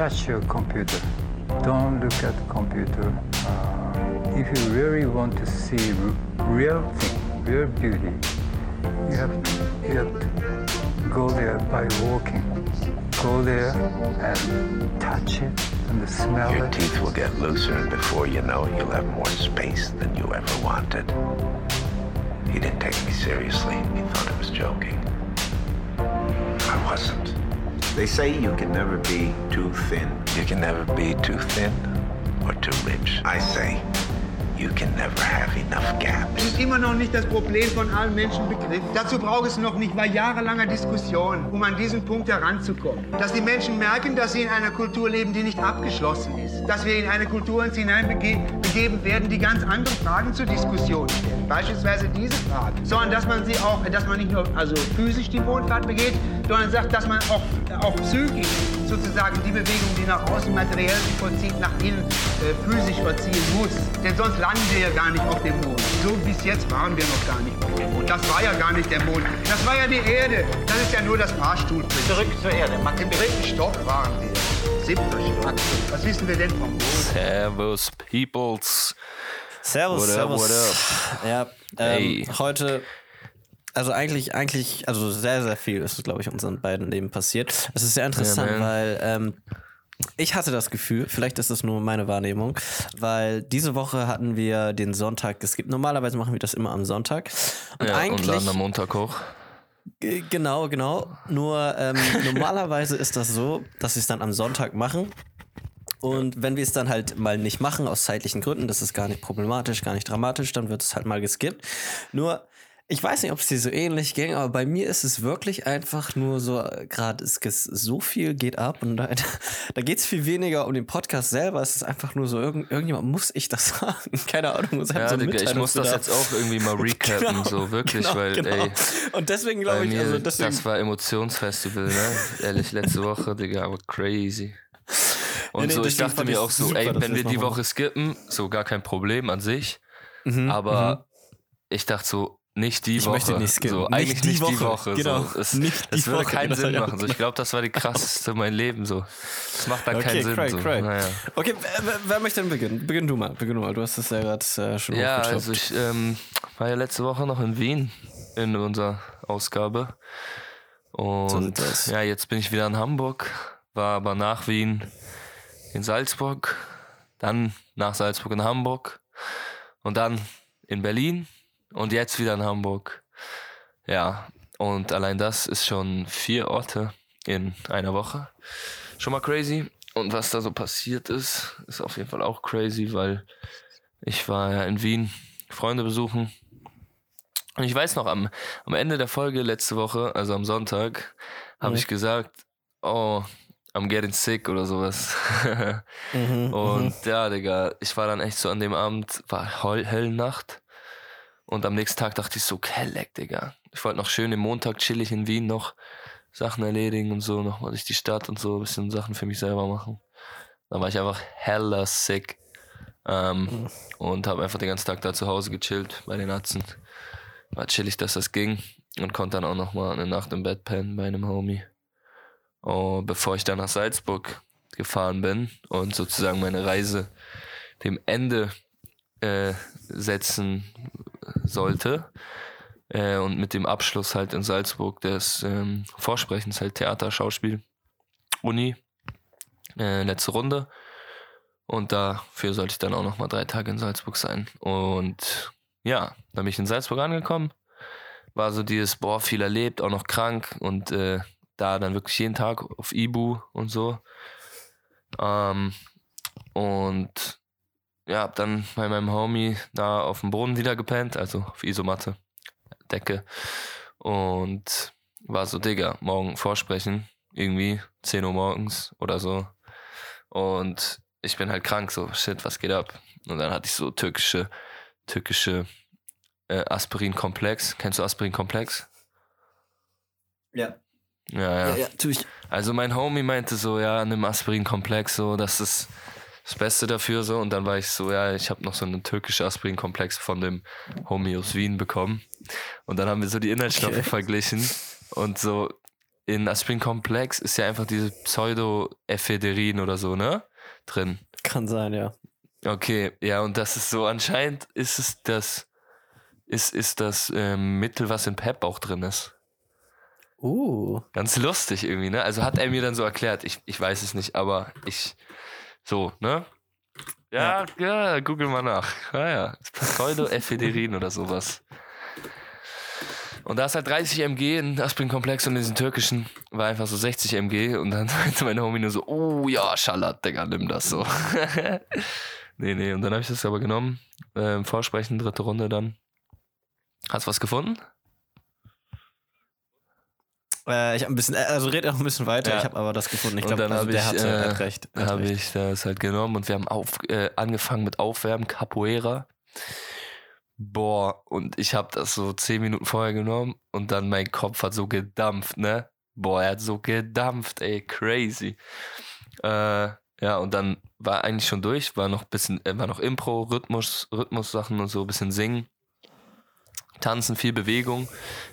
touch your computer. Don't look at the computer. Uh, if you really want to see real thing, real beauty, you have, you have to go there by walking. Go there and touch it and smell Your it. teeth will get looser, and before you know it, you'll have more space than you ever wanted. He didn't take me seriously. He thought I was joking. I wasn't. They say you can never be too thin. You can never be too thin or too rich. I say you can never have enough Das gaps. ist immer noch nicht das Problem von allen Menschen begriffen. Dazu braucht es noch nicht mal jahrelanger Diskussion, um an diesen Punkt heranzukommen. Dass die Menschen merken, dass sie in einer Kultur leben, die nicht abgeschlossen ist. Dass wir in eine Kultur uns hineinbegeben werden, die ganz andere Fragen zur Diskussion stellt. Beispielsweise diese Frage. Sondern dass man sie auch, dass man nicht nur also physisch die Wohlfahrt begeht, sondern sagt, dass man auch, auch psychisch sozusagen die Bewegung, die nach außen materiell sich vollzieht, nach innen äh, physisch vollziehen muss. Denn sonst landen wir ja gar nicht auf dem Mond. So bis jetzt waren wir noch gar nicht auf dem Mond. Das war ja gar nicht der Mond. Das war ja die Erde. Das ist ja nur das Fahrstuhlprinzip. Zurück zur Erde. Max Im dritten Stock waren wir. Was wissen wir denn vom Mond? Servus, Peoples. Servus, What up, servus. what Ja, ähm, Hey. heute, also eigentlich, eigentlich, also sehr, sehr viel ist, glaube ich, unseren beiden Leben passiert. Es ist sehr interessant, Ja, man. weil ähm, ich hatte das Gefühl, vielleicht ist es nur meine Wahrnehmung, weil diese Woche hatten wir den Sonntag geskippt. Normalerweise machen wir das immer am Sonntag. Und Ja, und eigentlich. laden am Montag hoch. G- Genau, genau. Nur ähm, normalerweise ist das so, dass sie es dann am Sonntag machen. Und wenn wir es dann halt mal nicht machen, aus zeitlichen Gründen, das ist gar nicht problematisch, gar nicht dramatisch, dann wird es halt mal geskippt. Nur, ich weiß nicht, ob es dir so ähnlich ging, aber bei mir ist es wirklich einfach nur so, äh, gerade es es- so viel geht ab und da, da geht es viel weniger um den Podcast selber. Es ist einfach nur so, irgend, irgendjemand muss ich das sagen. Keine Ahnung. Hat Ja, so Digga, ich muss das Mitteilungsbedarf. jetzt auch irgendwie mal recappen, Genau, so wirklich, genau, weil, genau. ey, Und deswegen glaube ich, also deswegen, das war Emotionsfestival, ne? Ehrlich, letzte Woche, Digga, aber crazy. Und Nee, nee, so, ich deswegen dachte mir auch so, super, ey, wenn wir die. Woche skippen, so gar kein Problem an sich. Mhm, Aber ich dachte so, nicht die Ich Woche. möchte nicht skippen. So, Nicht eigentlich die nicht die Woche. Woche. Genau. So. Es, Nicht es die würde Woche. keinen Das Sinn machen. So, ich glaube, das war die krasseste mein Leben. So. Das macht dann Okay, keinen Sinn. cray, so. cray. Naja. Okay, wer, wer- möchte denn beginnen? Beginn du mal, beginn du mal. Du hast es ja gerade äh, schon Ja, also ich ähm, war ja letzte Woche noch in Wien in unserer Ausgabe. Und das. ja, jetzt bin ich wieder in Hamburg, war aber nach Wien in Salzburg, dann nach Salzburg in Hamburg und dann in Berlin und jetzt wieder in Hamburg. Ja, und allein das ist schon vier Orte in einer Woche. Schon mal crazy. Und was da so passiert ist, ist auf jeden Fall auch crazy, weil ich war ja in Wien Freunde besuchen. Und ich weiß noch, am, am Ende der Folge letzte Woche, also am Sonntag, habe Mhm. ich gesagt, oh, I'm getting sick oder sowas. Mhm, Und ja, Digga, ich war dann echt so an dem Abend, war hell, helle Nacht. Und am nächsten Tag dachte ich so, leck, Digga. Ich wollte noch schön im Montag chillig in Wien noch Sachen erledigen und so, nochmal durch die Stadt und so ein bisschen Sachen für mich selber machen. Dann war ich einfach hella sick. Ähm, Und habe einfach den ganzen Tag da zu Hause gechillt bei den Atzen. War chillig, dass das ging. Und konnte dann auch nochmal eine Nacht im Bett pennen bei einem Homie. Oh, bevor ich dann nach Salzburg gefahren bin und sozusagen meine Reise dem Ende äh, setzen sollte. Äh, und mit dem Abschluss halt in Salzburg des ähm, Vorsprechens halt Theater, Schauspiel, Uni, äh, letzte Runde. Und dafür sollte ich dann auch nochmal drei Tage in Salzburg sein. Und ja, dann bin ich in Salzburg angekommen. War so dieses, boah, viel erlebt, auch noch krank und äh, da dann wirklich jeden Tag auf Ibu und so. Ähm, und ja, hab dann bei meinem Homie da auf dem Boden wieder gepennt, also auf Isomatte, Decke. Und war so, Digga, morgen vorsprechen, irgendwie 10 Uhr morgens oder so. Und ich bin halt krank, so, shit, was geht ab? Und dann hatte ich so türkische, türkische äh, Aspirin-Komplex. Kennst du Aspirin-Komplex? Ja. Ja, ja. Ja, ja. Also mein Homie meinte so, ja, nimm Aspirin-Komplex, so, das ist das Beste dafür, so. Und dann war ich so, ja, ich habe noch so einen türkischen Aspirin-Komplex von dem Homie aus Wien bekommen. Und dann haben wir so die Inhaltsstoffe Okay. verglichen und so, in Aspirin Komplex ist ja einfach diese Pseudo-Ephedrin oder so, ne? Drin. Kann sein, ja. Okay, ja, und das ist so, anscheinend ist es das, ist, ist das ähm, Mittel, was in Pep auch drin ist. Uh. Ganz lustig irgendwie, ne? Also hat er mir dann so erklärt, ich, ich weiß es nicht, aber ich, so, ne? Ja, ja, google mal nach. Ja, ja. Pseudoephedrin oder sowas. Und da ist halt 30 MG in Aspirin-Komplex und in diesen türkischen war einfach so 60 MG und dann meinte meine Homie nur so, oh ja, Schalat, Digga, nimm das so. nee, nee, und dann habe ich das aber genommen. Ähm, Vorsprechen, dritte Runde dann. Hast du was gefunden? Äh, ich habe ein bisschen, äh, also red auch ein bisschen weiter. Ja. Ich habe aber das gefunden. Ich glaube, dann also der ich, hat, äh, hat recht. Hat habe ich das halt genommen und wir haben auf, äh, angefangen mit Aufwärmen, Capoeira. Boah, und ich habe das so zehn Minuten vorher genommen und dann mein Kopf hat so gedampft, ne? Boah, er hat so gedampft, ey, crazy. Äh, ja, und dann war eigentlich schon durch, war noch bisschen, äh, war noch Impro, Rhythmus, Rhythmus-Sachen und so, bisschen singen, tanzen, viel Bewegung,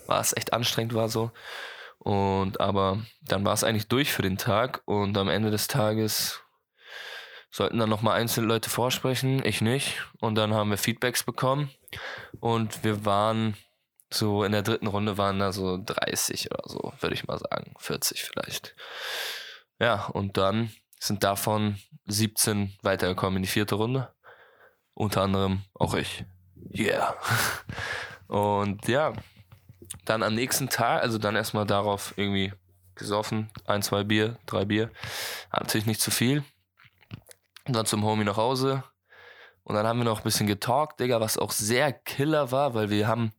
war es echt anstrengend, war so. Und aber dann war es eigentlich durch für den Tag und am Ende des Tages sollten dann nochmal einzelne Leute vorsprechen, ich nicht. Und dann haben wir Feedbacks bekommen und wir waren so in der dritten Runde waren da so 30 oder so, würde ich mal sagen, 40 vielleicht. Ja, und dann sind davon 17 weitergekommen in die vierte Runde. Unter anderem auch ich. Yeah. Und ja, dann am nächsten Tag, also dann erstmal darauf irgendwie gesoffen, ein, zwei Bier, drei Bier. Natürlich nicht zu viel. Und dann zum Homie nach Hause. Und dann haben wir noch ein bisschen getalkt, Digga, was auch sehr killer war, weil wir haben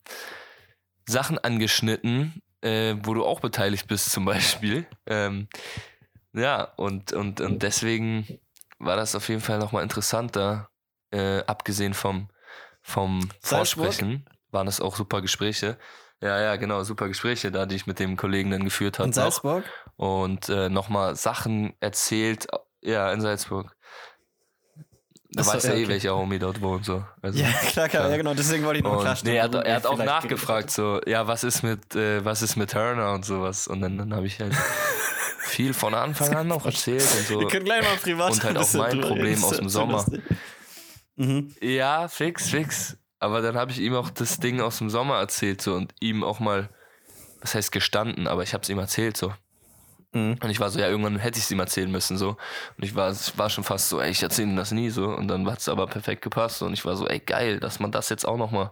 Sachen angeschnitten, äh, wo du auch beteiligt bist, zum Beispiel. Ähm, ja, und, und, und deswegen war das auf jeden Fall nochmal interessanter, äh, abgesehen vom, vom Salzburg? Vorsprechen, waren das auch super Gespräche. Ja, ja, genau, super Gespräche da, die ich mit dem Kollegen dann geführt habe. In Salzburg? Und äh, nochmal Sachen erzählt, ja, in Salzburg. Du weißt ja, ja, eh, okay. welcher Homie dort wohnt, so. Also, Ja, klar, klar, ja, genau, deswegen wollte ich nur klarstellen. nee, er hat, er hat auch nachgefragt, so, ja, was ist mit, äh, was ist mit Turner und sowas. Und dann, dann habe ich halt viel von Anfang an noch erzählt und so. Wir können gleich mal privat Und halt auch mein Problem aus dem Sommer. Mhm. Ja, fix, fix. Aber dann habe ich ihm auch das Ding aus dem Sommer erzählt so und ihm auch mal, was heißt gestanden, aber ich habe es ihm erzählt so. Mhm. Und ich war so, ja, irgendwann hätte ich es ihm erzählen müssen so. Und ich war, ich war schon fast so, ey, ich erzähle ihm das nie so. Und dann hat es aber perfekt gepasst und ich war so, ey, geil, dass man das jetzt auch nochmal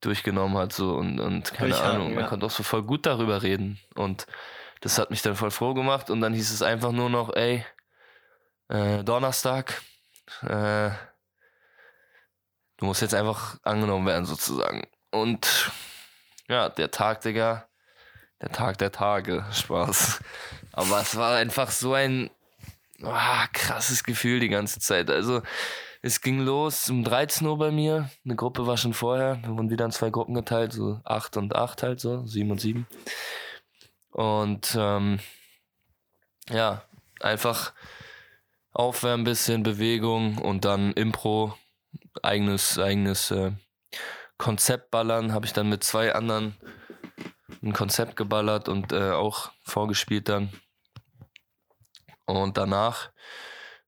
durchgenommen hat so und, und keine Ahnung, man ja. konnte auch so voll gut darüber reden. Und das hat mich dann voll froh gemacht und dann hieß es einfach nur noch, ey, äh, Donnerstag, äh, du musst jetzt einfach angenommen werden sozusagen. Und ja, der Tag, Digga, der Tag der Tage, Spaß. Aber es war einfach so ein ah, krasses Gefühl die ganze Zeit. Also es ging los um 13 Uhr bei mir. Eine Gruppe war schon vorher. Wir wurden wieder in zwei Gruppen geteilt, so 8 und 8 halt so, 7 und 7. Und ähm, ja, einfach aufwärmen, bisschen Bewegung und dann Impro, eigenes, eigenes äh, Konzept ballern. Habe ich dann mit zwei anderen ein Konzept geballert und äh, auch vorgespielt dann. Und danach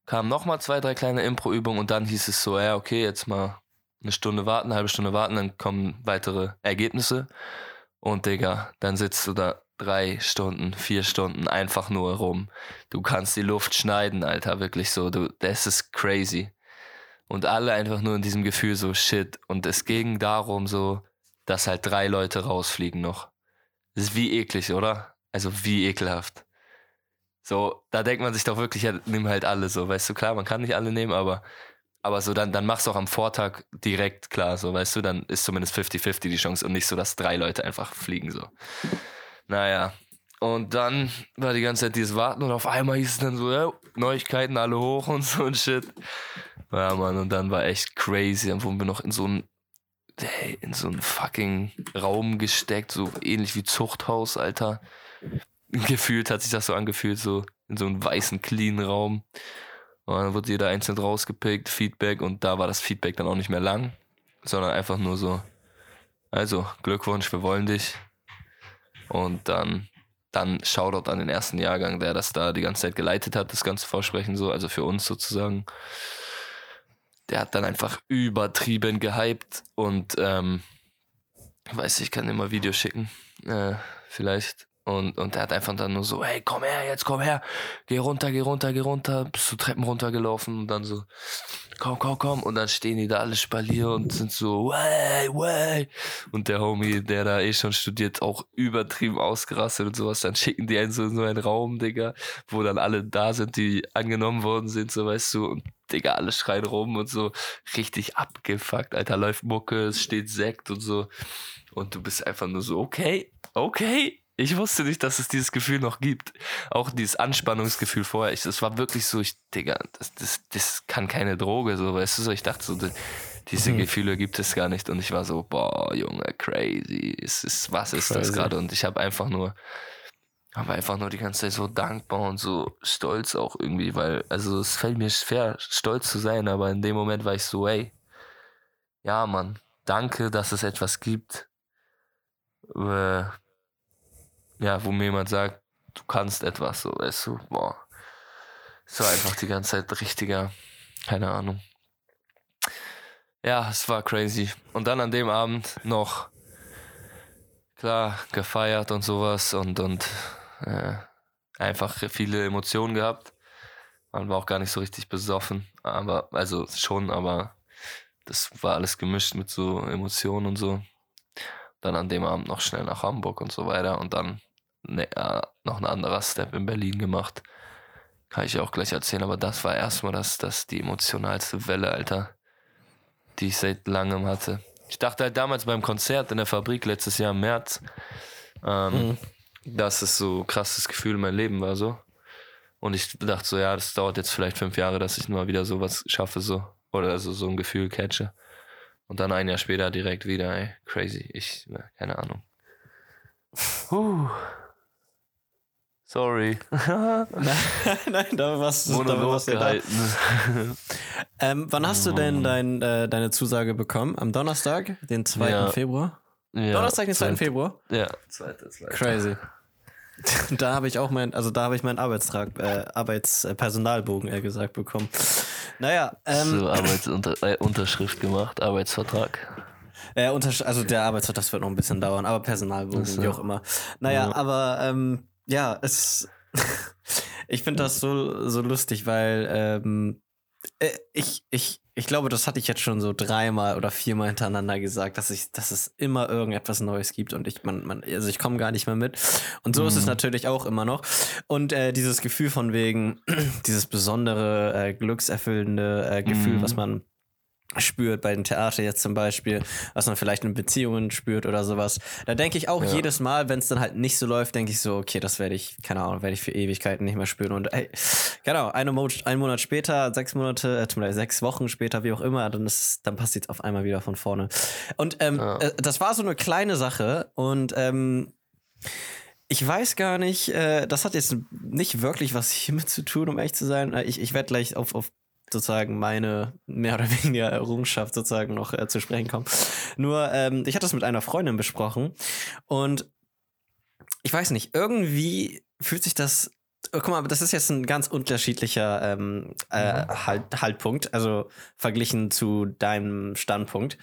kamen nochmal zwei, drei kleine Impro-Übungen und dann hieß es so, ja, okay, jetzt mal eine Stunde warten, eine halbe Stunde warten, dann kommen weitere Ergebnisse. Und Digga, dann sitzt du da drei Stunden, vier Stunden einfach nur rum. Du kannst die Luft schneiden, Alter, wirklich so. Du, das ist crazy. Und alle einfach nur in diesem Gefühl so, shit. Und es ging darum so, dass halt drei Leute rausfliegen noch. Das ist wie eklig, oder? Also wie ekelhaft. So, da denkt man sich doch wirklich, ja, nimm halt alle so, weißt du, klar, man kann nicht alle nehmen, aber, aber so, dann, dann machst du auch am Vortag direkt klar, so, weißt du, dann ist zumindest 50-50 die Chance und nicht so, dass drei Leute einfach fliegen, so. Naja. Und dann war die ganze Zeit dieses Warten und auf einmal hieß es dann so, ja, Neuigkeiten, alle hoch und so ein Shit. Ja, Mann, und dann war echt crazy. Dann wurden wir noch in so ein, hey, in so einen fucking Raum gesteckt, so ähnlich wie Zuchthaus, Alter. Gefühlt hat sich das so angefühlt, so in so einem weißen, clean Raum. Und dann wurde jeder einzeln rausgepickt, Feedback, und da war das Feedback dann auch nicht mehr lang, sondern einfach nur so, also, Glückwunsch, wir wollen dich. Und dann dann Shoutout an den ersten Jahrgang, der das da die ganze Zeit geleitet hat, das ganze Vorsprechen so, also für uns sozusagen. Der hat dann einfach übertrieben gehypt und ähm, weiß, ich kann mal Videos schicken, äh, vielleicht. Und, und der hat einfach dann nur so, hey, komm her, jetzt komm her, geh runter, geh runter, geh runter, bist du Treppen runtergelaufen und dann so, komm, komm, komm. Und dann stehen die da alle Spalier und sind so, way, way. Und der Homie, der da eh schon studiert, auch übertrieben ausgerastet und sowas. Dann schicken die einen so in so einen Raum, Digga, wo dann alle da sind, die angenommen worden sind, so weißt du. Und Digga, alle schreien rum und so richtig abgefuckt, Alter, läuft Mucke, es steht Sekt und so. Und du bist einfach nur so, okay, okay. Ich wusste nicht, dass es dieses Gefühl noch gibt. Auch dieses Anspannungsgefühl vorher. Ich, das war wirklich so, ich, Digga, das, das, das kann keine Droge, so, weißt du, so. Ich dachte so, die- diese Mhm. Gefühle gibt es gar nicht. Und ich war so, boah, Junge, crazy. Es ist, was ist das Crazy. gerade? Und ich habe einfach nur, habe einfach nur die ganze Zeit so dankbar und so stolz auch irgendwie, weil, also es fällt mir schwer, stolz zu sein, aber in dem Moment war ich so, ey, ja, Mann, danke, dass es etwas gibt, äh, ja, wo mir jemand sagt, du kannst etwas, so, weißt du, boah. Es war einfach die ganze Zeit richtiger, keine Ahnung. Ja, es war crazy. Und dann an dem Abend noch, klar, gefeiert und sowas und, und äh, einfach viele Emotionen gehabt. Man war auch gar nicht so richtig besoffen, aber, also schon, aber das war alles gemischt mit so Emotionen und so. Dann an dem Abend noch schnell nach Hamburg und so weiter und dann ne, äh, noch ein anderer Step in Berlin gemacht. Kann ich auch gleich erzählen, aber das war erstmal das, das die emotionalste Welle, Alter, die ich seit langem hatte. Ich dachte halt damals beim Konzert in der Fabrik letztes Jahr im März, ähm, dass es so ein krasses Gefühl in meinem Leben war, so. Und ich dachte so, ja, das dauert jetzt vielleicht fünf Jahre, dass ich mal wieder sowas schaffe, so. Oder also so ein Gefühl catche. Und dann ein Jahr später direkt wieder, ey, crazy. Ich, ne, keine Ahnung. Huh. Sorry. Nein, da warst du da. Ähm, wann hast du denn dein, äh, deine Zusage bekommen? Am Donnerstag, den 2. Ja. Februar? ja, Donnerstag, den 2. zweite- Februar? Ja, zweite, zweite. Crazy. Da habe ich auch mein, also da habe ich meinen Arbeitstrag, äh, Arbeitspersonalbogen, eher gesagt, bekommen. Naja, ähm, so Arbeitsunterschrift äh, Unterschrift gemacht, Arbeitsvertrag. äh, also der Arbeitsvertrag, das wird noch ein bisschen dauern, aber Personalbogen, so. wie auch immer. Naja, Ja. aber ähm, ja, es, ich finde das so, so lustig, weil ähm, äh, ich, ich, ich glaube, das hatte ich jetzt schon so dreimal oder viermal hintereinander gesagt, dass ich, dass es immer irgendetwas Neues gibt und ich, man, man, also ich komme gar nicht mehr mit. Und so ist es Mhm. natürlich auch immer noch. Und äh, dieses Gefühl von wegen, dieses besondere, äh, glückserfüllende äh, Gefühl, Mhm. was man spürt bei dem Theater jetzt zum Beispiel, was man vielleicht in Beziehungen spürt oder sowas. Da denke ich auch Ja. jedes Mal, wenn es dann halt nicht so läuft, denke ich so, okay, das werde ich, keine Ahnung, werde ich für Ewigkeiten nicht mehr spüren. Und ey, genau, eine Mo ein Monat später, sechs Monate, äh, sechs Wochen später, wie auch immer, dann ist, dann passiert es auf einmal wieder von vorne. Und ähm, Ja. äh, das war so eine kleine Sache und ähm, ich weiß gar nicht, äh, das hat jetzt nicht wirklich was hiermit zu tun, um ehrlich zu sein. Äh, Ich, ich werde gleich auf, auf sozusagen meine mehr oder weniger Errungenschaft sozusagen noch äh, zu sprechen kommen. Nur, ähm, ich hatte das mit einer Freundin besprochen und ich weiß nicht, irgendwie fühlt sich das. Oh, guck mal, das ist jetzt ein ganz unterschiedlicher ähm, äh, halt, Haltpunkt, also verglichen zu deinem Standpunkt.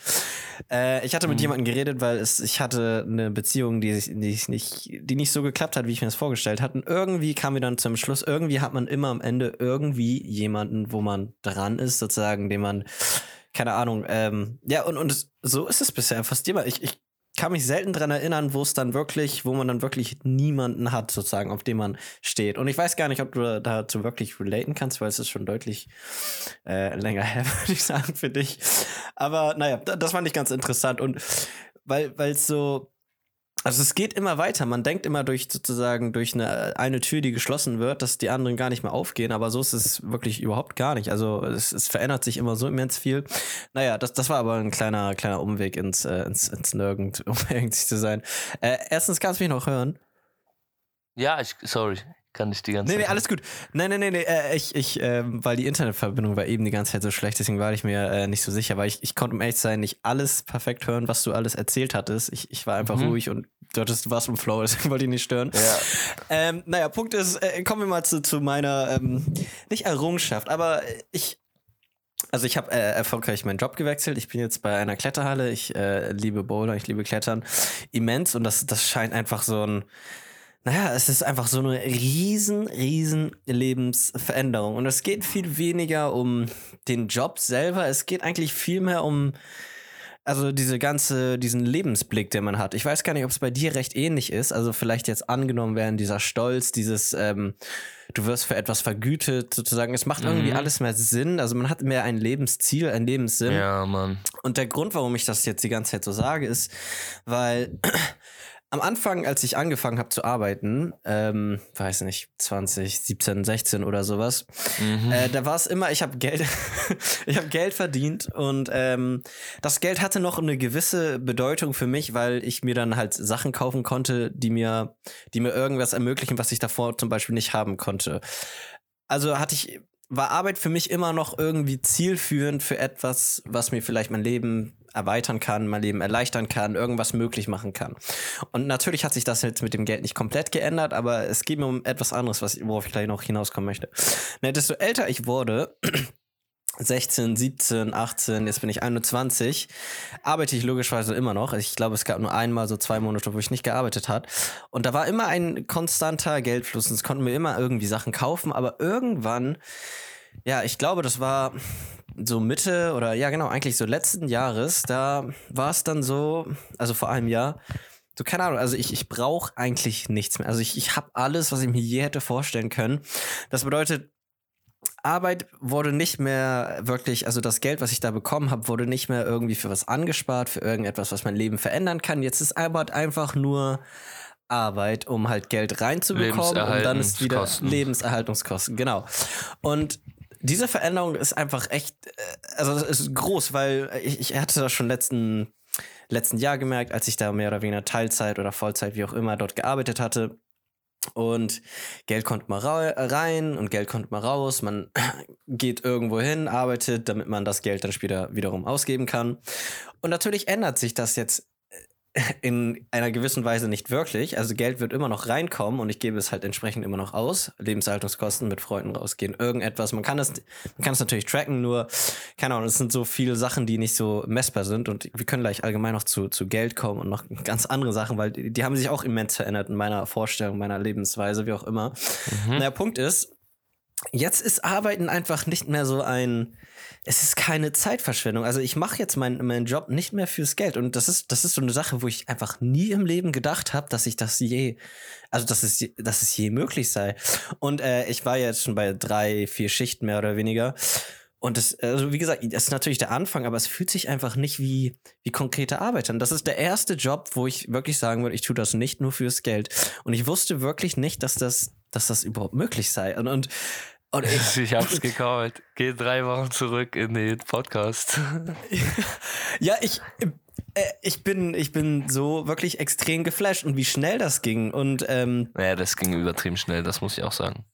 Äh, ich hatte mit Mhm. jemandem geredet, weil es, ich hatte eine Beziehung, die, sich- die, ich nicht, die nicht so geklappt hat, wie ich mir das vorgestellt hatte. Und irgendwie kam wir dann zum Schluss, irgendwie hat man immer am Ende irgendwie jemanden, wo man dran ist, sozusagen, den man, keine Ahnung, ähm, ja, und, und so ist es bisher fast immer. Ich, ich kann mich selten dran erinnern, wo es dann wirklich, wo man dann wirklich niemanden hat, sozusagen, auf dem man steht. Und ich weiß gar nicht, ob du dazu wirklich relaten kannst, weil es ist schon deutlich äh, länger her, würde ich sagen, für dich. Aber naja, da- das fand ich ganz interessant. Und weil es so, also es geht immer weiter. Man denkt immer durch sozusagen durch eine, eine Tür, die geschlossen wird, dass die anderen gar nicht mehr aufgehen. Aber so ist es wirklich überhaupt gar nicht. Also es, es verändert sich immer so immens viel. Naja, das, das war aber ein kleiner, kleiner Umweg ins, äh, ins, ins Nirgend, um ehrlich zu sein. Äh, erstens kannst du mich noch hören. Ja, ich, sorry, kann ich die ganze Nee, nee, Zeit- alles gut. Nein, nein, nee, nee, äh, ich, ich, ähm, weil die Internetverbindung war eben die ganze Zeit so schlecht, deswegen war ich mir äh, nicht so sicher, weil ich, ich konnte um ehrlich sein nicht alles perfekt hören, was du alles erzählt hattest. Ich, ich war einfach Mhm. ruhig und du hattest was im Flow, deswegen wollte ich nicht stören. Ja. Ähm, naja, Punkt ist, äh, kommen wir mal zu, zu meiner, ähm, nicht Errungenschaft, aber ich, also ich habe äh, erfolgreich meinen Job gewechselt. Ich bin jetzt bei einer Kletterhalle. Ich äh, liebe Bowler, ich liebe Klettern immens und das, das scheint einfach so ein, naja, es ist einfach so eine riesen, riesen Lebensveränderung. Und es geht viel weniger um den Job selber. Es geht eigentlich viel mehr um, also diese ganze, diesen Lebensblick, den man hat. Ich weiß gar nicht, ob es bei dir recht ähnlich ist. Also vielleicht jetzt angenommen werden, dieser Stolz, dieses, ähm, du wirst für etwas vergütet, sozusagen. Es macht irgendwie Mhm. alles mehr Sinn. Also man hat mehr ein Lebensziel, ein Lebenssinn. Ja, Mann. Und der Grund, warum ich das jetzt die ganze Zeit so sage, ist, weil am Anfang, als ich angefangen habe zu arbeiten, ähm, weiß nicht, 20, 17, 16 oder sowas, Mhm. äh, da war es immer, ich habe Geld, ich habe Geld verdient und ähm, das Geld hatte noch eine gewisse Bedeutung für mich, weil ich mir dann halt Sachen kaufen konnte, die mir, die mir irgendwas ermöglichen, was ich davor zum Beispiel nicht haben konnte. Also hatte ich, war Arbeit für mich immer noch irgendwie zielführend für etwas, was mir vielleicht mein Leben erweitern kann, mein Leben erleichtern kann, irgendwas möglich machen kann. Und natürlich hat sich das jetzt mit dem Geld nicht komplett geändert, aber es geht mir um etwas anderes, was, worauf ich gleich noch hinauskommen möchte. Na, desto älter ich wurde, 16, 17, 18, jetzt bin ich 21, arbeite ich logischerweise immer noch. Ich glaube, es gab nur einmal so zwei Monate, wo ich nicht gearbeitet hat. Und da war immer ein konstanter Geldfluss und es konnten mir immer irgendwie Sachen kaufen, aber irgendwann, ja, ich glaube, das war so Mitte oder ja, genau, eigentlich so letzten Jahres, da war es dann so, also vor einem Jahr, so keine Ahnung, also ich, ich brauche eigentlich nichts mehr. Also ich, ich habe alles, was ich mir je hätte vorstellen können. Das bedeutet, Arbeit wurde nicht mehr wirklich, also das Geld, was ich da bekommen habe, wurde nicht mehr irgendwie für was angespart, für irgendetwas, was mein Leben verändern kann. Jetzt ist Arbeit einfach nur Arbeit, um halt Geld reinzubekommen und dann ist wieder Lebenserhaltungskosten. Lebenserhaltungskosten, genau. Und diese Veränderung ist einfach echt, äh, also es ist groß, weil ich, ich hatte das schon letzten, letzten Jahr gemerkt, als ich da mehr oder weniger Teilzeit oder Vollzeit, wie auch immer, dort gearbeitet hatte. Und Geld kommt mal rein und Geld kommt mal raus. Man geht irgendwo hin, arbeitet, damit man das Geld dann später wiederum ausgeben kann. Und natürlich ändert sich das jetzt in einer gewissen Weise nicht wirklich. Also Geld wird immer noch reinkommen und ich gebe es halt entsprechend immer noch aus. Lebenshaltungskosten mit Freunden rausgehen, irgendetwas. Man kann es, man kann es natürlich tracken, nur, keine Ahnung, es sind so viele Sachen, die nicht so messbar sind und wir können gleich allgemein noch zu, zu Geld kommen und noch ganz andere Sachen, weil die, die haben sich auch immens verändert in meiner Vorstellung, meiner Lebensweise, wie auch immer. Der Punkt ist, jetzt ist Arbeiten einfach nicht mehr so ein, es ist keine Zeitverschwendung. Also ich mache jetzt meinen meinen Job nicht mehr fürs Geld und das ist das ist so eine Sache, wo ich einfach nie im Leben gedacht habe, dass ich das je, also dass es dass es je möglich sei. Und äh, ich war jetzt schon bei drei vier Schichten mehr oder weniger. Und das, also wie gesagt, das ist natürlich der Anfang, aber es fühlt sich einfach nicht wie, wie konkrete Arbeit an. Das ist der erste Job, wo ich wirklich sagen würde, ich tue das nicht nur fürs Geld. Und ich wusste wirklich nicht, dass das, dass das überhaupt möglich sei. Und, und, und ich, Ich hab's gecallt. Geh drei Wochen zurück in den Podcast. Ja, ich, äh, ich bin, ich bin so wirklich extrem geflasht und wie schnell das ging. Und ähm, Naja, das ging übertrieben schnell, das muss ich auch sagen.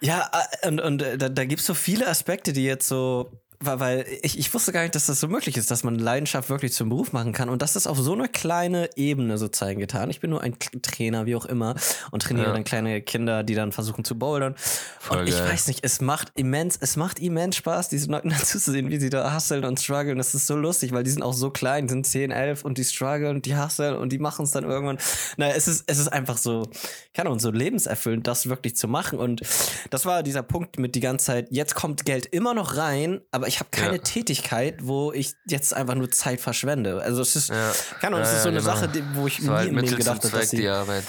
ja, äh, und, und äh, da, da gibt es so viele Aspekte, die jetzt so. Weil, weil ich, ich wusste gar nicht, dass das so möglich ist, dass man Leidenschaft wirklich zum Beruf machen kann. Und das ist auf so eine kleine Ebene sozusagen getan. Ich bin nur ein Trainer, wie auch immer, und trainiere Ja. dann kleine Kinder, die dann versuchen zu bouldern. Voll und ich geil. weiß nicht, es macht immens, es macht immens Spaß, diese Leute dazu zu sehen, wie sie da hustlen und strugglen. Das ist so lustig, weil die sind auch so klein, die sind 10, 11 und die strugglen und die hustlen und die machen es dann irgendwann. Naja, es ist, es ist einfach so, keine Ahnung, so lebenserfüllend, das wirklich zu machen. Und das war dieser Punkt mit die ganze Zeit, jetzt kommt Geld immer noch rein, aber ich habe keine Ja. Tätigkeit, wo ich jetzt einfach nur Zeit verschwende. Also es ist, Ja. keine Ahnung, es ist so eine genau. Sache, die, wo ich So halt nie im Leben gedacht habe, dass sie die Arbeit.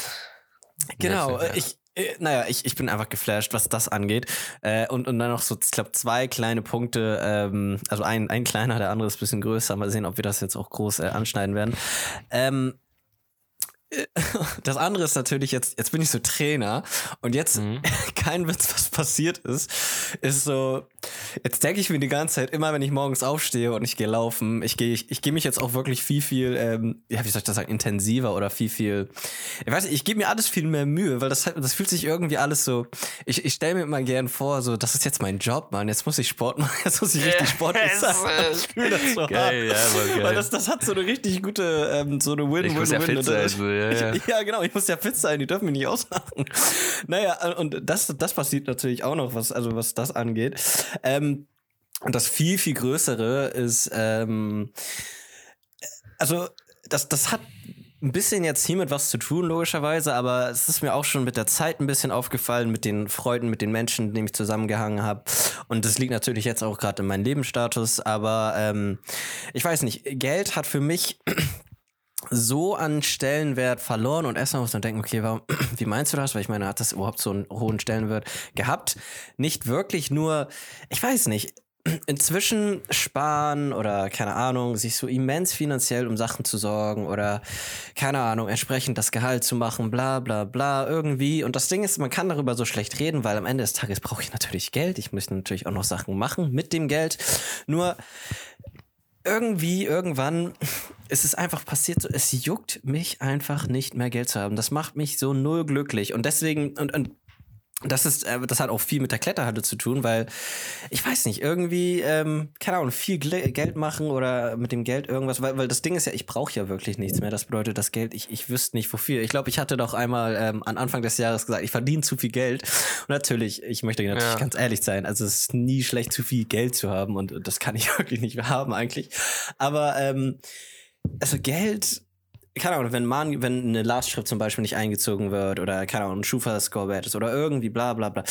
Genau, ich, äh, naja, ich, ich bin einfach geflasht, was das angeht. Äh, und, und dann noch so, ich glaube, zwei kleine Punkte, ähm, also ein, ein kleiner, der andere ist ein bisschen größer. Mal sehen, ob wir das jetzt auch groß äh, anschneiden werden. Ähm, äh, das andere ist natürlich jetzt, jetzt bin ich so Trainer und jetzt, Mhm. kein Witz, was passiert ist, ist so, Jetzt denke ich mir die ganze Zeit, immer wenn ich morgens aufstehe und ich gehe laufen, ich gehe ich, ich gehe mich jetzt auch wirklich viel, viel, ähm, ja, wie soll ich das sagen, intensiver oder viel, viel, ich weiß nicht, ich gebe mir alles viel mehr Mühe, weil das, das fühlt sich irgendwie alles so, ich, ich stelle mir immer gern vor, so, das ist jetzt mein Job, Mann, jetzt muss ich Sport machen, jetzt muss ich richtig Sport machen. ich fühle das so Geil, hart. ja, geil. Weil das, das hat so eine richtig gute, ähm, so eine Win-Win-Win. Ich ja äh, ja, ja. ja, genau, ich muss ja fit sein, die dürfen mich nicht ausmachen. Naja, und das, das passiert natürlich auch noch, was, also was das angeht. Ähm, und das viel, viel Größere ist, ähm, also das, das hat ein bisschen jetzt hiermit was zu tun, logischerweise, aber es ist mir auch schon mit der Zeit ein bisschen aufgefallen, mit den Freunden, mit den Menschen, mit denen ich zusammengehangen habe. Und das liegt natürlich jetzt auch gerade in meinem Lebensstatus, aber ähm, ich weiß nicht, Geld hat für mich so an Stellenwert verloren und erstmal muss man denken, okay, warum, wie meinst du das? Weil ich meine, hat das überhaupt so einen hohen Stellenwert gehabt? Nicht wirklich, nur, ich weiß nicht, inzwischen sparen oder keine Ahnung, sich so immens finanziell um Sachen zu sorgen oder keine Ahnung, entsprechend das Gehalt zu machen, bla bla bla, irgendwie. Und das Ding ist, man kann darüber so schlecht reden, weil am Ende des Tages brauche ich natürlich Geld. Ich muss natürlich auch noch Sachen machen mit dem Geld. Nur irgendwie, irgendwann ist es einfach passiert so, es juckt mich einfach nicht mehr Geld zu haben. Das macht mich so null glücklich. Und deswegen, und, und das ist, äh, das hat auch viel mit der Kletterhalle zu tun, weil ich weiß nicht, irgendwie, ähm, keine Ahnung, viel Gle Geld machen oder mit dem Geld irgendwas, weil, weil das Ding ist ja, ich brauche ja wirklich nichts mehr. Das bedeutet, das Geld, ich, ich wüsste nicht wofür. Ich glaube, ich hatte doch einmal ähm, an Anfang des Jahres gesagt, ich verdiene zu viel Geld. Und natürlich, ich möchte natürlich Ja. ganz ehrlich sein, also es ist nie schlecht, zu viel Geld zu haben und das kann ich wirklich nicht mehr haben eigentlich. Aber ähm, also Geld keine Ahnung, wenn man, wenn eine Lastschrift zum Beispiel nicht eingezogen wird oder keine Ahnung, ein Schufa-Scorebad ist oder irgendwie bla bla bla.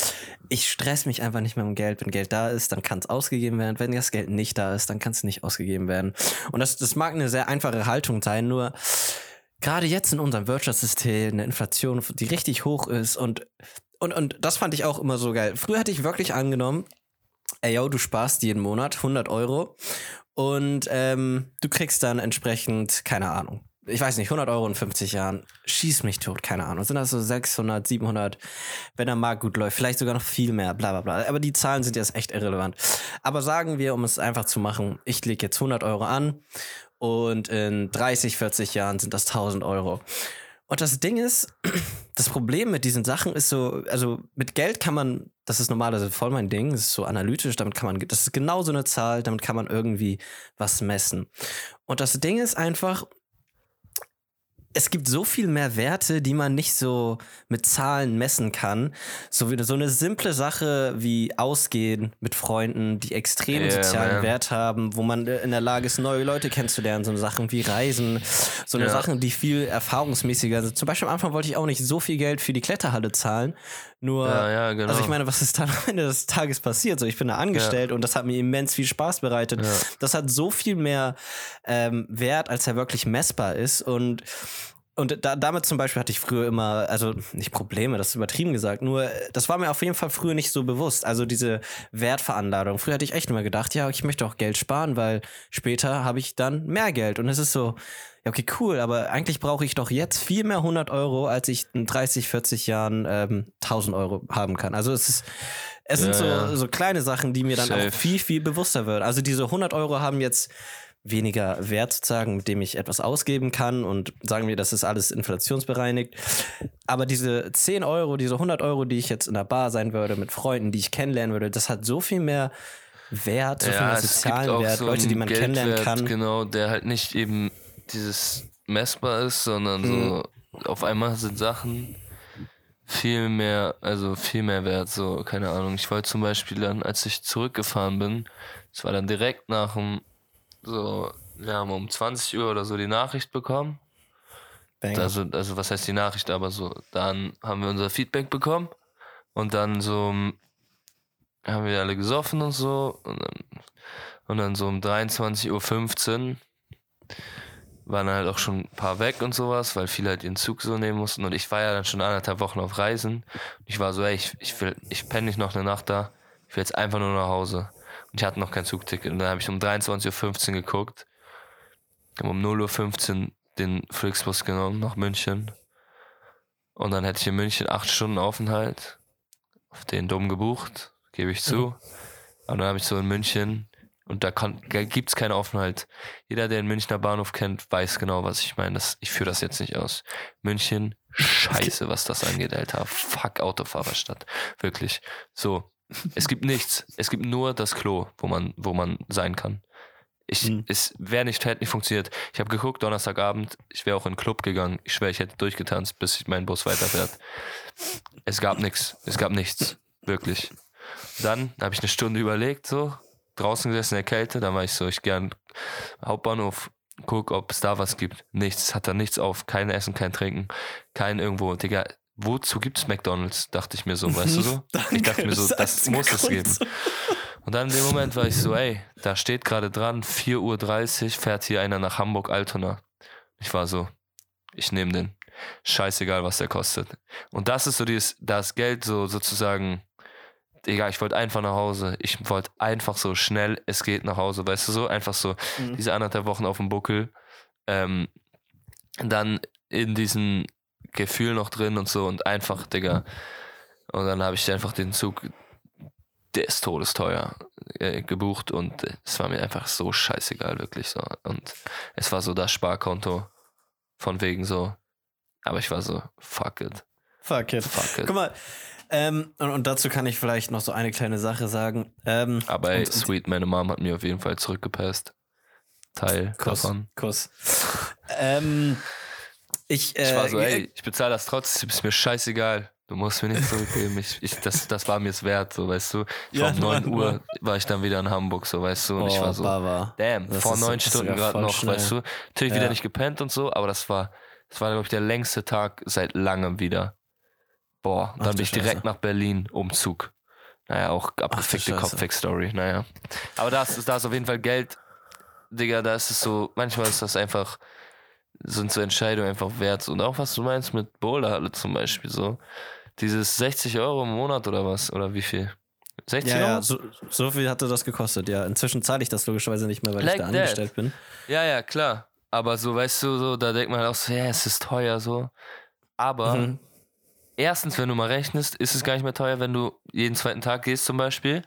Ich stress mich einfach nicht mehr um Geld. Wenn Geld da ist, dann kann es ausgegeben werden. Wenn das Geld nicht da ist, dann kann es nicht ausgegeben werden. Und das, das mag eine sehr einfache Haltung sein, nur gerade jetzt in unserem Wirtschaftssystem eine Inflation, die richtig hoch ist und, und, und das fand ich auch immer so geil. Früher hätte ich wirklich angenommen, ey, yo, du sparst jeden Monat 100 Euro und ähm, du kriegst dann entsprechend, keine Ahnung, ich weiß nicht, 100 Euro in 50 Jahren, schieß mich tot, keine Ahnung. Sind das so 600, 700, wenn der Markt gut läuft, vielleicht sogar noch viel mehr, bla bla bla. Aber die Zahlen sind jetzt echt irrelevant. Aber sagen wir, um es einfach zu machen, ich lege jetzt 100 Euro an und in 30, 40 Jahren sind das 1000 Euro. Und das Ding ist, das Problem mit diesen Sachen ist so, also mit Geld kann man, das ist normalerweise voll mein Ding, das ist so analytisch, damit kann man, das ist genau so eine Zahl, damit kann man irgendwie was messen. Und das Ding ist einfach, es gibt so viel mehr Werte, die man nicht so mit Zahlen messen kann. So wie so eine simple Sache wie Ausgehen mit Freunden, die extremen Yeah, sozialen man. Wert haben, wo man äh, in der Lage ist, neue Leute kennenzulernen. So eine Sachen wie Reisen, so eine Ja. Sachen, die viel erfahrungsmäßiger sind. Zum Beispiel am Anfang wollte ich auch nicht so viel Geld für die Kletterhalle zahlen. Nur, Ja, ja, genau. also ich meine, was ist dann am Ende des Tages passiert? So, ich bin da angestellt und das hat mir immens viel Spaß bereitet. Ja. Das hat so viel mehr ähm, Wert, als er wirklich messbar ist. Und und da, damit zum Beispiel hatte ich früher immer, also nicht Probleme, das ist übertrieben gesagt, nur äh, das war mir auf jeden Fall früher nicht so bewusst. Also diese Wertveranladung. Früher hatte ich echt immer gedacht, ja, ich möchte auch Geld sparen, weil später habe ich dann mehr Geld. Und es ist so, ja, okay, cool, aber eigentlich brauche ich doch jetzt viel mehr 100 Euro, als ich in 30, 40 Jahren ähm, 1000 Euro haben kann. Also es ist, es sind Ja, so, ja. so kleine Sachen, die mir dann Safe. auch viel, viel bewusster wird. Also diese 100 Euro haben jetzt weniger Wert sozusagen, mit dem ich etwas ausgeben kann und sagen wir, das ist alles inflationsbereinigt. Aber diese 10 Euro, diese 100 Euro, die ich jetzt in der Bar sein würde, mit Freunden, die ich kennenlernen würde, das hat so viel mehr Wert, so viel mehr sozialen Wert, so Leute, die man kennenlernen Geldwert, kann. Genau, der halt nicht eben dieses messbar ist, sondern so Mhm. auf einmal sind Sachen viel mehr, also viel mehr wert. So, keine Ahnung. Ich wollte zum Beispiel dann, als ich zurückgefahren bin, es war dann direkt nach dem, so, wir haben um 20 Uhr oder so die Nachricht bekommen. Also, also was heißt die Nachricht, aber so, dann haben wir unser Feedback bekommen und dann so haben wir alle gesoffen und so und dann, und dann so um 23.15 Uhr waren halt auch schon ein paar weg und sowas, weil viele halt ihren Zug so nehmen mussten und ich war ja dann schon anderthalb Wochen auf Reisen. Ich war so, ey, ich, ich will, ich penne nicht noch eine Nacht da, ich will jetzt einfach nur nach Hause. Und ich hatte noch kein Zugticket und dann habe ich um 23.15 Uhr geguckt, habe um 0.15 Uhr den Flixbus genommen nach München. Und dann hätte ich in München acht Stunden Aufenthalt. Auf den Dom gebucht, gebe ich zu. Aber dann habe ich so in München und da gibt es keinen Aufenthalt. Jeder, der den Münchner Bahnhof kennt, weiß genau, was ich meine. Das, ich führe das jetzt nicht aus. München, scheiße, was das angeht, Alter. Fuck Autofahrerstadt. Wirklich. So. Es gibt nichts. Es gibt nur das Klo, wo man, wo man sein kann. Ich, mhm. Es wäre nicht, hätte nicht funktioniert. Ich habe geguckt, Donnerstagabend, ich wäre auch in den Club gegangen. Ich schwöre, ich hätte durchgetanzt, bis ich mein Bus weiterfährt. Es gab nichts. Es gab nichts. Wirklich. Dann habe ich eine Stunde überlegt, so, draußen gesessen in der Kälte, dann war ich so, ich gern Hauptbahnhof, guck, ob es da was gibt. Nichts, hat da nichts auf, kein Essen, kein Trinken, kein irgendwo, Digga, wozu gibt's McDonalds, dachte ich mir so, weißt du so? Danke, ich dachte mir so, das, muss es geben. Und dann in dem Moment war ich so, ey, da steht gerade dran, 4.30 Uhr fährt hier einer nach Hamburg-Altona. Ich war so, ich nehme den. Scheißegal, was der kostet. Und das ist so dieses, das Geld so sozusagen egal, ich wollte einfach nach Hause. Ich wollte einfach so schnell es geht nach Hause, weißt du so? Einfach so mhm. diese anderthalb Wochen auf dem Buckel. Ähm, dann in diesem Gefühl noch drin und so und einfach, Digga. Und dann habe ich einfach den Zug, der ist todesteuer, äh, gebucht und es war mir einfach so scheißegal, wirklich so. Und es war so das Sparkonto von wegen so. Aber ich war so, fuck it. Fuck it. Fuck it. Guck mal, ähm, und, und, dazu kann ich vielleicht noch so eine kleine Sache sagen. Ähm, Aber ey, und, sweet, meine Mom hat mir auf jeden Fall zurückgepasst. Teil Kuss, davon. Kuss. ähm, ich, äh, ich war so, ey, ich bezahle das trotzdem, ist mir scheißegal. Du musst mir nicht zurückgeben. Ich, ich, das, das war mir es wert, so weißt du. Ich ja, war um 9 Uhr war ich dann wieder in Hamburg, so weißt du. Und oh, ich war so, Baba. damn, das vor neun Stunden gerade noch, schnell. weißt du. Natürlich ja. wieder nicht gepennt und so, aber das war, das war, glaube ich, der längste Tag seit langem wieder. Boah, Ach, dann bin ich direkt Scheiße. nach Berlin, Umzug. Naja, auch abgefickte Kopfweg-Story, naja. Aber da ist, da ist auf jeden Fall Geld, Digga, da ist es so, manchmal ist das einfach, sind so Entscheidungen einfach wert. Und auch was du meinst mit Boulderhalle zum Beispiel, so. Dieses 60 Euro im Monat oder was? Oder wie viel? 60 ja, Euro? Ja, so, so, viel hatte das gekostet, ja. Inzwischen zahle ich das logischerweise nicht mehr, weil like ich da that. angestellt bin. Ja, ja, klar. Aber so, weißt du, so, da denkt man auch so, ja, es ist teuer so. Aber mhm erstens, wenn du mal rechnest, ist es gar nicht mehr teuer, wenn du jeden zweiten Tag gehst zum Beispiel.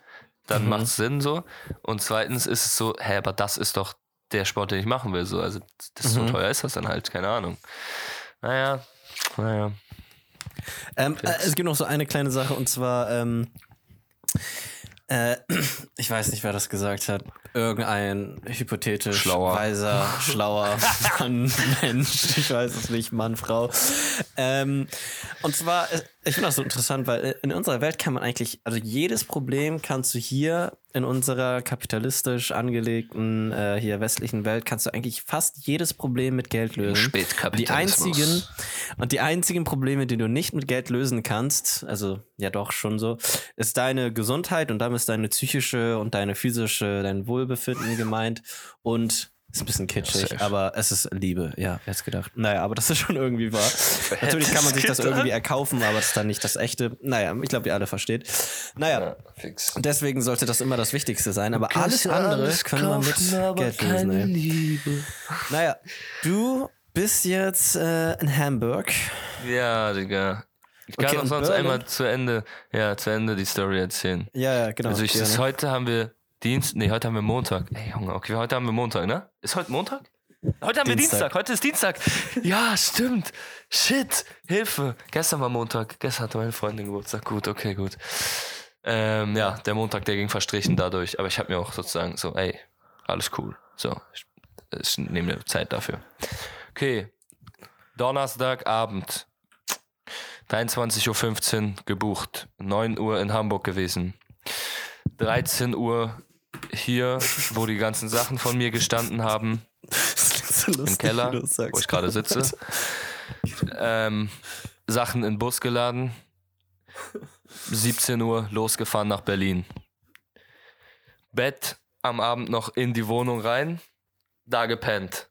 Dann mhm. macht es Sinn so. Und zweitens ist es so, hä, aber das ist doch der Sport, den ich machen will. So. Also das mhm. so teuer ist das dann halt, keine Ahnung. Naja, naja. Ähm, äh, es gibt noch so eine kleine Sache und zwar, ähm, äh, ich weiß nicht, wer das gesagt hat. Irgendein hypothetisch schlauer. weiser, schlauer Mann, Mensch, ich weiß es nicht, Mann, Frau. Ähm, und zwar, äh, ich finde das so interessant, weil äh, in unserer Welt kann man eigentlich, also jedes Problem kannst du hier in unserer kapitalistisch angelegten, äh, hier westlichen Welt, kannst du eigentlich fast jedes Problem mit Geld lösen. Spätkapitalismus. Die einzigen, und die einzigen Probleme, die du nicht mit Geld lösen kannst, also ja doch schon so, ist deine Gesundheit und damit ist deine psychische und deine physische, dein Wohlbefinden gemeint und ist ein bisschen kitschig, ja, aber es ist Liebe, ja, wer hätte gedacht. Naja, aber das ist schon irgendwie wahr. Natürlich kann man sich das irgendwie erkaufen, aber das ist dann nicht das echte. Naja, ich glaube, ihr alle versteht. Naja, ja, deswegen sollte das immer das Wichtigste sein, aber alles andere alles können wir mit Geld lösen. Liebe. Naja, du bist jetzt äh, in Hamburg. Ja, Digga. Ich kann okay, auch sonst Berlin. einmal zu Ende, ja, zu Ende die Story erzählen. Ja, ja, genau. Also ich, ist, heute haben wir Dienst, nee, heute haben wir Montag. Ey, Junge, okay, heute haben wir Montag, ne? Ist heute Montag? Heute haben Dienstag. wir Dienstag, heute ist Dienstag. Ja, stimmt. Shit, Hilfe. Gestern war Montag, gestern hatte meine Freundin Geburtstag. Gut, okay, gut. Ähm, ja, der Montag, der ging verstrichen dadurch. Aber ich habe mir auch sozusagen so, ey, alles cool. So, ich, ich nehme mir Zeit dafür. Okay, Donnerstagabend. 23.15 Uhr gebucht. 9 Uhr in Hamburg gewesen. 13 Uhr hier, wo die ganzen Sachen von mir gestanden haben. So lustig, Im Keller, wo ich gerade sitze. Ähm, Sachen in den Bus geladen. 17 Uhr losgefahren nach Berlin. Bett am Abend noch in die Wohnung rein, da gepennt.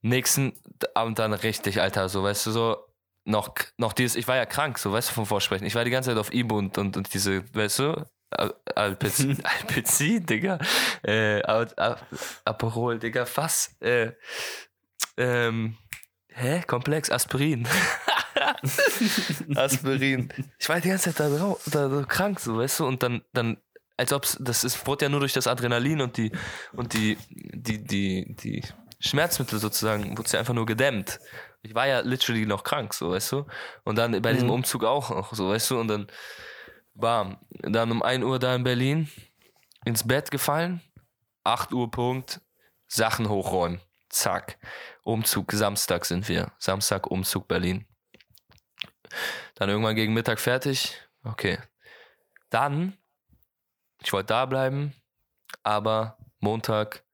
Nächsten Abend dann richtig, Alter, so, weißt du, so, noch, noch dieses, ich war ja krank, so, weißt du, vom Vorsprechen. Ich war die ganze Zeit auf Ibu und, und, und diese, weißt du, Alpezin, Alpezin, Digga. Äh, Aperol, Digga, was? Äh, ähm, hä? Komplex, Aspirin. Aspirin. Ich war die ganze Zeit da, da, da krank, so, weißt du? Und dann, dann als ob das ist, wurde ja nur durch das Adrenalin und die, und die, die, die, die Schmerzmittel sozusagen, wurde sie einfach nur gedämmt. Ich war ja literally noch krank, so, weißt du? Und dann bei diesem Umzug auch noch, so, weißt du? Und dann, bam, dann um 1 Uhr da in Berlin, ins Bett gefallen, 8 Uhr Punkt, Sachen hochräumen. Zack. Umzug, Samstag sind wir. Samstag, Umzug Berlin. Dann irgendwann gegen Mittag fertig. Okay. Dann, ich wollte da bleiben, aber Montag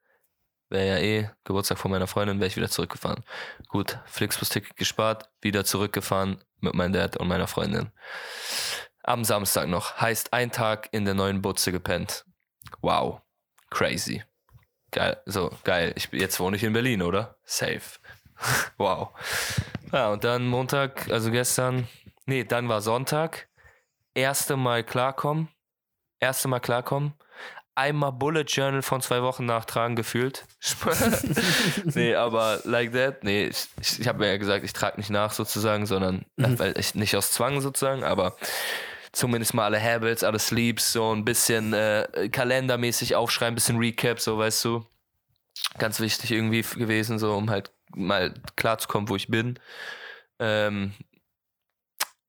wäre ja eh Geburtstag von meiner Freundin, wäre ich wieder zurückgefahren. Gut, Flixbus-Ticket gespart, wieder zurückgefahren mit meinem Dad und meiner Freundin. Am Samstag noch. Heißt ein Tag in der neuen Butze gepennt. Wow. Crazy. Geil. So, geil. Ich, jetzt wohne ich in Berlin, oder? Safe. wow. Ja, und dann Montag, also gestern, nee, dann war Sonntag. Erste Mal klarkommen. Erste Mal klarkommen. Einmal Bullet Journal von zwei Wochen nachtragen gefühlt. nee, aber like that. Nee, ich, ich, ich habe mir ja gesagt, ich trage nicht nach sozusagen, sondern weil ich nicht aus Zwang sozusagen, aber zumindest mal alle Habits, alle Sleeps, so ein bisschen äh, kalendermäßig aufschreiben, bisschen Recap, so weißt du. Ganz wichtig irgendwie gewesen, so um halt mal klarzukommen, wo ich bin. Ähm,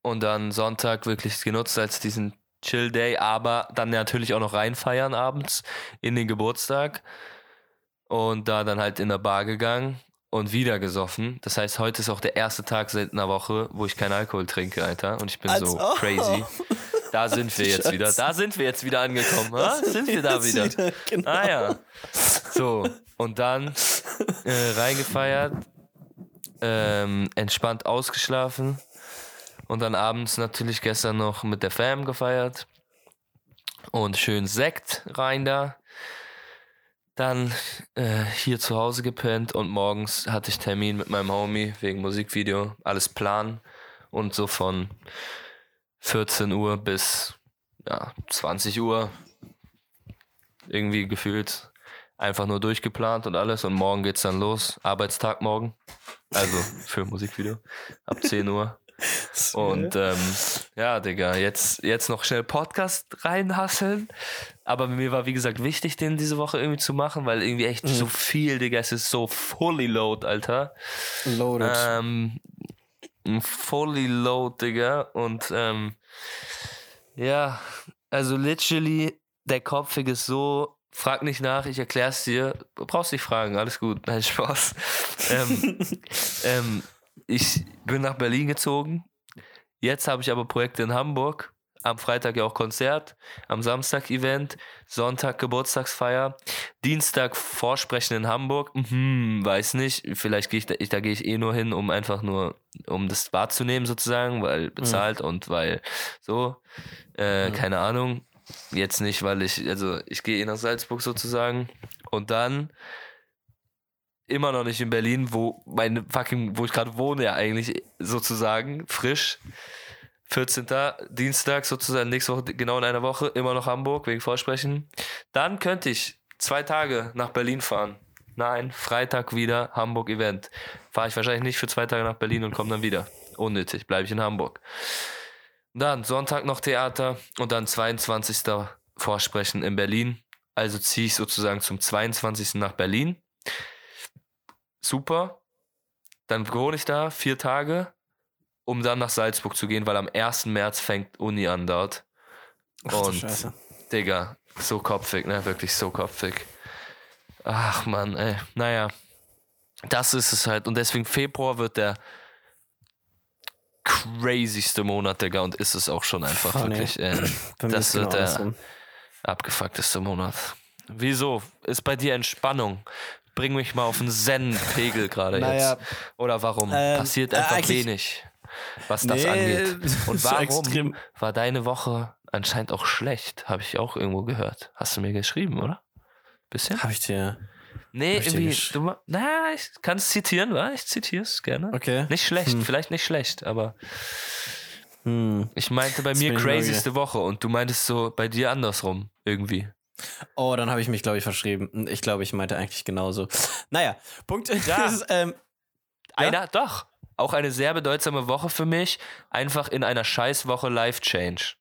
und dann Sonntag wirklich genutzt als diesen Chill Day, aber dann natürlich auch noch reinfeiern abends in den Geburtstag. Und da dann halt in der Bar gegangen und wieder gesoffen. Das heißt, heute ist auch der erste Tag seit einer Woche, wo ich keinen Alkohol trinke, Alter. Und ich bin Als so ob. crazy. Da sind wir jetzt wieder. Da sind wir jetzt wieder angekommen. Ha? Sind wir da wieder? wieder, genau. Ah ja. So, und dann äh, reingefeiert, ähm, entspannt ausgeschlafen und dann abends natürlich gestern noch mit der Fam gefeiert und schön Sekt rein da. Dann äh, hier zu Hause gepennt und morgens hatte ich Termin mit meinem Homie wegen Musikvideo, alles planen und so von 14 Uhr bis ja, 20 Uhr irgendwie gefühlt einfach nur durchgeplant und alles und morgen geht's dann los, Arbeitstag morgen, also für Musikvideo ab 10 Uhr. Und ähm, ja, Digga, jetzt, jetzt noch schnell Podcast reinhasseln. Aber mir war, wie gesagt, wichtig, den diese Woche irgendwie zu machen, weil irgendwie echt so viel, Digga, es ist so fully load, Alter. Loaded. Ähm, fully load, Digga. Und ähm, ja, also literally, der Kopfweg ist so, frag nicht nach, ich erklär's dir. Du brauchst nicht fragen, alles gut, nein, Spaß. ähm, ähm, ich bin nach Berlin gezogen. Jetzt habe ich aber Projekte in Hamburg. Am Freitag ja auch Konzert, am Samstag Event, Sonntag Geburtstagsfeier, Dienstag Vorsprechen in Hamburg. Mhm, weiß nicht, vielleicht gehe ich da, ich, da gehe ich eh nur hin, um einfach nur, um das wahrzunehmen sozusagen, weil bezahlt und weil so, äh, keine Ahnung. Jetzt nicht, weil ich, also ich gehe eh nach Salzburg sozusagen und dann immer noch nicht in Berlin, wo meine fucking, wo ich gerade wohne ja eigentlich sozusagen, frisch. 14. Dienstag sozusagen, nächste Woche, genau in einer Woche, immer noch Hamburg wegen Vorsprechen. Dann könnte ich zwei Tage nach Berlin fahren. Nein, Freitag wieder Hamburg Event. Fahre ich wahrscheinlich nicht für zwei Tage nach Berlin und komme dann wieder. Unnötig, bleibe ich in Hamburg. Dann Sonntag noch Theater und dann 22. Vorsprechen in Berlin. Also ziehe ich sozusagen zum 22. nach Berlin. Super. Dann wohne ich da vier Tage, um dann nach Salzburg zu gehen, weil am 1. März fängt Uni an dort. Ach Und Scheiße. Digga, so kopfig, ne? Wirklich so kopfig. Ach man, ey. Naja. Das ist es halt. Und deswegen Februar wird der crazyste Monat, Digga. Und ist es auch schon einfach Funny. wirklich. Äh, das genau wird der andersrum. abgefuckteste Monat. Wieso? Ist bei dir Entspannung? Bring mich mal auf einen Zen-Pegel gerade Naja, jetzt. Oder warum? ähm, Passiert äh, einfach wenig, was das Nee, angeht. Und so warum extrem. war deine Woche anscheinend auch schlecht? Habe ich auch irgendwo gehört. Hast du mir geschrieben, oder? Bisschen? Hab ich dir. Nee, ich irgendwie. Du, na, ich kann es zitieren, wa? Ich zitiere es gerne. Okay. Nicht schlecht, vielleicht nicht schlecht, aber Hm. ich meinte bei Jetzt mir crazyste Woche und du meintest so bei dir andersrum irgendwie. Oh, dann habe ich mich, glaube ich, verschrieben. Ich glaube, ich meinte eigentlich genauso. Naja, Punkt Ja. ist, ähm, Ja? Einer, doch. Auch eine sehr bedeutsame Woche für mich. Einfach in einer Scheißwoche Life Change.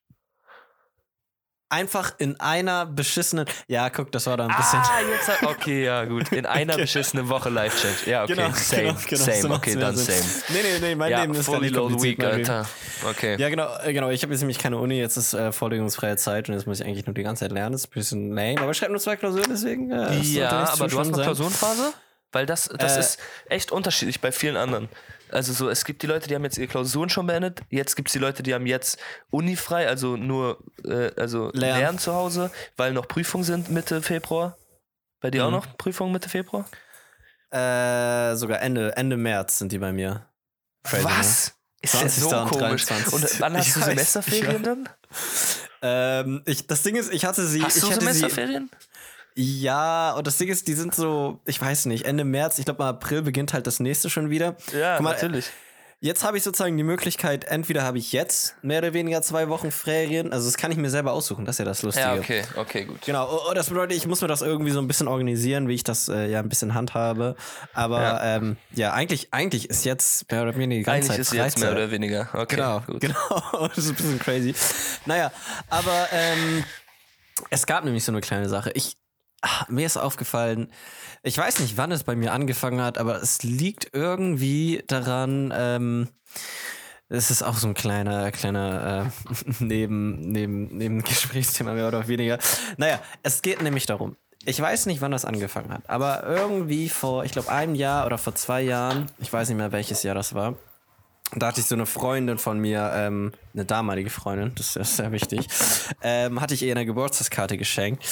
Einfach in einer beschissenen. Ja, guck, das war da ein bisschen. Ah, jetzt hat, okay, ja, gut. In einer beschissenen Woche Live-Change. Ja, okay. Genau, same, genau, genau, so same. macht's Okay, dann same. Nee, nee, nee, mein Ja, Leben ist fully load week. Alter. Okay. Ja, genau, äh, genau. Ich habe jetzt nämlich keine Uni, jetzt ist äh, vorlesungsfreie Zeit und jetzt muss ich eigentlich nur die ganze Zeit lernen. Das ist ein bisschen lame, aber ich schreibe nur zwei Klausuren, deswegen. Äh, Ja, aber du hast sein. Klausurenphase? Weil das, das Äh, ist echt unterschiedlich bei vielen anderen. Also so, es gibt die Leute, die haben jetzt ihre Klausuren schon beendet. Jetzt gibt es die Leute, die haben jetzt Uni frei, also nur äh, also Lernen. lernen. zu Hause, weil noch Prüfungen sind Mitte Februar. Bei dir auch Mhm. noch Prüfungen Mitte Februar? Äh, sogar Ende, Ende März sind die bei mir. Crazy, ne? Was? Ist ja 20. so und komisch. 23.. Und wann hast Ich du weiß, Semesterferien dann? Ähm, ich, das Ding ist, ich hatte sie. Hast ich du hätte sie, Semesterferien? Ja, und das Ding ist, die sind so, ich weiß nicht, Ende März, ich glaube mal April beginnt halt das nächste schon wieder. Ja, mal, natürlich. Jetzt habe ich sozusagen die Möglichkeit, entweder habe ich jetzt mehr oder weniger zwei Wochen Ferien, also das kann ich mir selber aussuchen, das ist ja das Lustige. Ja, okay, okay, gut. Genau, oh, oh, das bedeutet, ich muss mir das irgendwie so ein bisschen organisieren, wie ich das äh, ja ein bisschen handhabe. Aber Ja. ähm, ja eigentlich, eigentlich ist jetzt mehr oder weniger die ganze Eigentlich Zeit ist jetzt mehr Freizeit. oder weniger. Okay, Genau, gut. genau. Das ist ein bisschen crazy. Naja, aber ähm, es gab nämlich so eine kleine Sache. Ich, ah, mir ist aufgefallen, ich weiß nicht, wann es bei mir angefangen hat, aber es liegt irgendwie daran, ähm, es ist auch so ein kleiner, kleiner äh, neben, neben, neben Gesprächsthema mehr oder weniger. Naja, es geht nämlich darum. Ich weiß nicht, wann das angefangen hat, aber irgendwie vor, ich glaube, einem Jahr oder vor zwei Jahren, ich weiß nicht mehr, welches Jahr das war, da hatte ich so eine Freundin von mir, ähm, eine damalige Freundin, das ist sehr wichtig, ähm, hatte ich ihr eine Geburtstagskarte geschenkt.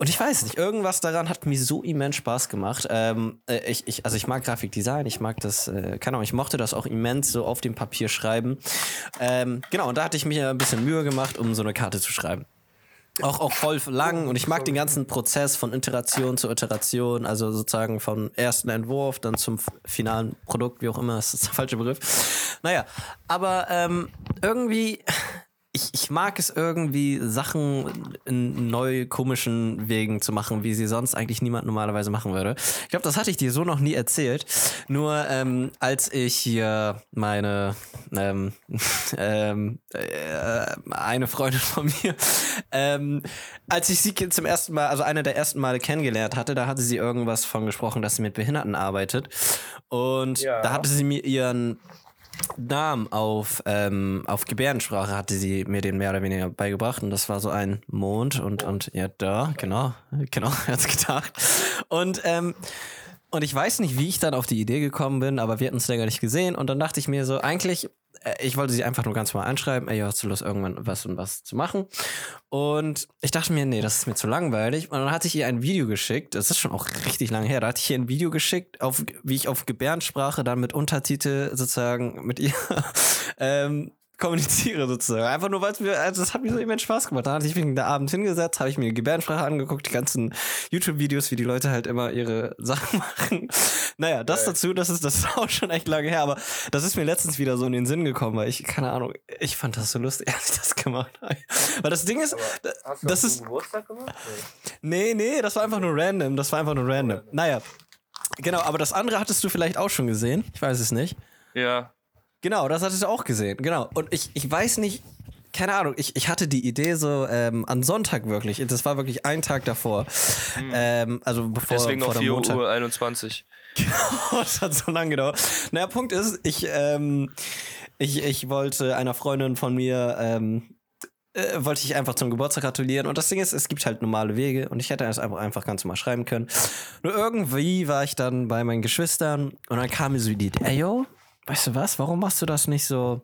Und ich weiß nicht, irgendwas daran hat mir so immens Spaß gemacht. Ähm, äh, ich, ich, also ich mag Grafikdesign, ich mag das, äh, keine Ahnung, ich mochte das auch immens so auf dem Papier schreiben. Ähm, genau, und da hatte ich mir ein bisschen Mühe gemacht, um so eine Karte zu schreiben. Auch, auch voll lang. Und ich mag den ganzen Prozess von Iteration zu Iteration, also sozusagen vom ersten Entwurf dann zum finalen Produkt, wie auch immer, das ist der falsche Begriff. Naja, aber ähm, irgendwie, ich, ich mag es irgendwie, Sachen in neu komischen Wegen zu machen, wie sie sonst eigentlich niemand normalerweise machen würde. Ich glaube, das hatte ich dir so noch nie erzählt. Nur ähm, als ich hier meine ähm, ähm, äh, eine Freundin von mir, ähm, als ich sie zum ersten Mal, also eine der ersten Male kennengelernt hatte, da hatte sie irgendwas von gesprochen, dass sie mit Behinderten arbeitet. Und da hatte sie mir ihren Namen auf, ähm, auf Gebärdensprache hatte sie mir den mehr oder weniger beigebracht und das war so ein Mond und, und ja, da, genau, genau, hat's gedacht. Und, ähm, und ich weiß nicht, wie ich dann auf die Idee gekommen bin, aber wir hatten es länger nicht gesehen und dann dachte ich mir so, eigentlich, ich wollte sie einfach nur ganz mal anschreiben, ey, hast du Lust, irgendwann was und was zu machen? Und ich dachte mir, nee, das ist mir zu langweilig. Und dann hatte ich ihr ein Video geschickt, das ist schon auch richtig lange her, da hatte ich ihr ein Video geschickt, auf, wie ich auf Gebärdensprache dann mit Untertitel sozusagen mit ihr ähm, kommuniziere sozusagen. Einfach nur, weil es mir, also das hat mir so immens Spaß gemacht. Da hatte ich mich da abends hingesetzt, habe ich mir die Gebärdensprache angeguckt, die ganzen YouTube-Videos, wie die Leute halt immer ihre Sachen machen. Naja, das dazu, das ist, das ist auch schon echt lange her, aber das ist mir letztens wieder so in den Sinn gekommen, weil ich, keine Ahnung, ich fand das so lustig, als ich das gemacht habe. Weil das Ding ist, das ist, Geburtstag gemacht? Nee, nee, das war einfach nur random. Das war einfach nur random. Naja. Genau, aber das andere hattest du vielleicht auch schon gesehen. Ich weiß es nicht. Ja. Genau, das hattest du auch gesehen. Genau. Und ich, ich weiß nicht, keine Ahnung, ich, ich hatte die Idee so ähm, an Sonntag wirklich. Das war wirklich ein Tag davor. Ähm, also bevor Deswegen vor der 4 Montag. Uhr 21. das hat so lange gedauert. Naja, Punkt ist, ich, ähm, ich, ich wollte einer Freundin von mir, ähm, äh, wollte ich einfach zum Geburtstag gratulieren. Und das Ding ist, es gibt halt normale Wege und ich hätte es einfach, einfach ganz normal schreiben können. Nur irgendwie war ich dann bei meinen Geschwistern und dann kam mir so die Idee, ey yo, weißt du was, warum machst du das nicht so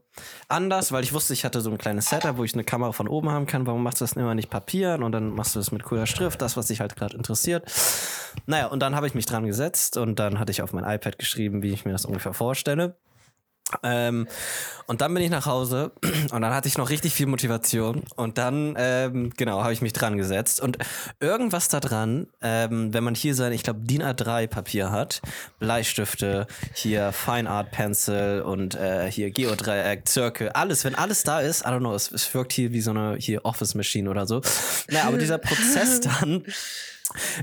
anders? Weil ich wusste, ich hatte so ein kleines Setup, wo ich eine Kamera von oben haben kann. Warum machst du das immer nicht Papieren und dann machst du das mit cooler Schrift, das, was dich halt gerade interessiert. Naja, und dann habe ich mich dran gesetzt und dann hatte ich auf mein iPad geschrieben, wie ich mir das ungefähr vorstelle. Ähm, und dann bin ich nach Hause und dann hatte ich noch richtig viel Motivation und dann, ähm, genau, habe ich mich dran gesetzt und irgendwas da dran, ähm, wenn man hier sein, ich glaube, DIN A3 Papier hat, Bleistifte, hier Fine Art Pencil und äh, hier Geodreieck, Circle, alles, wenn alles da ist, I don't know, es, es wirkt hier wie so eine hier Office Machine oder so. Naja, aber dieser Prozess dann,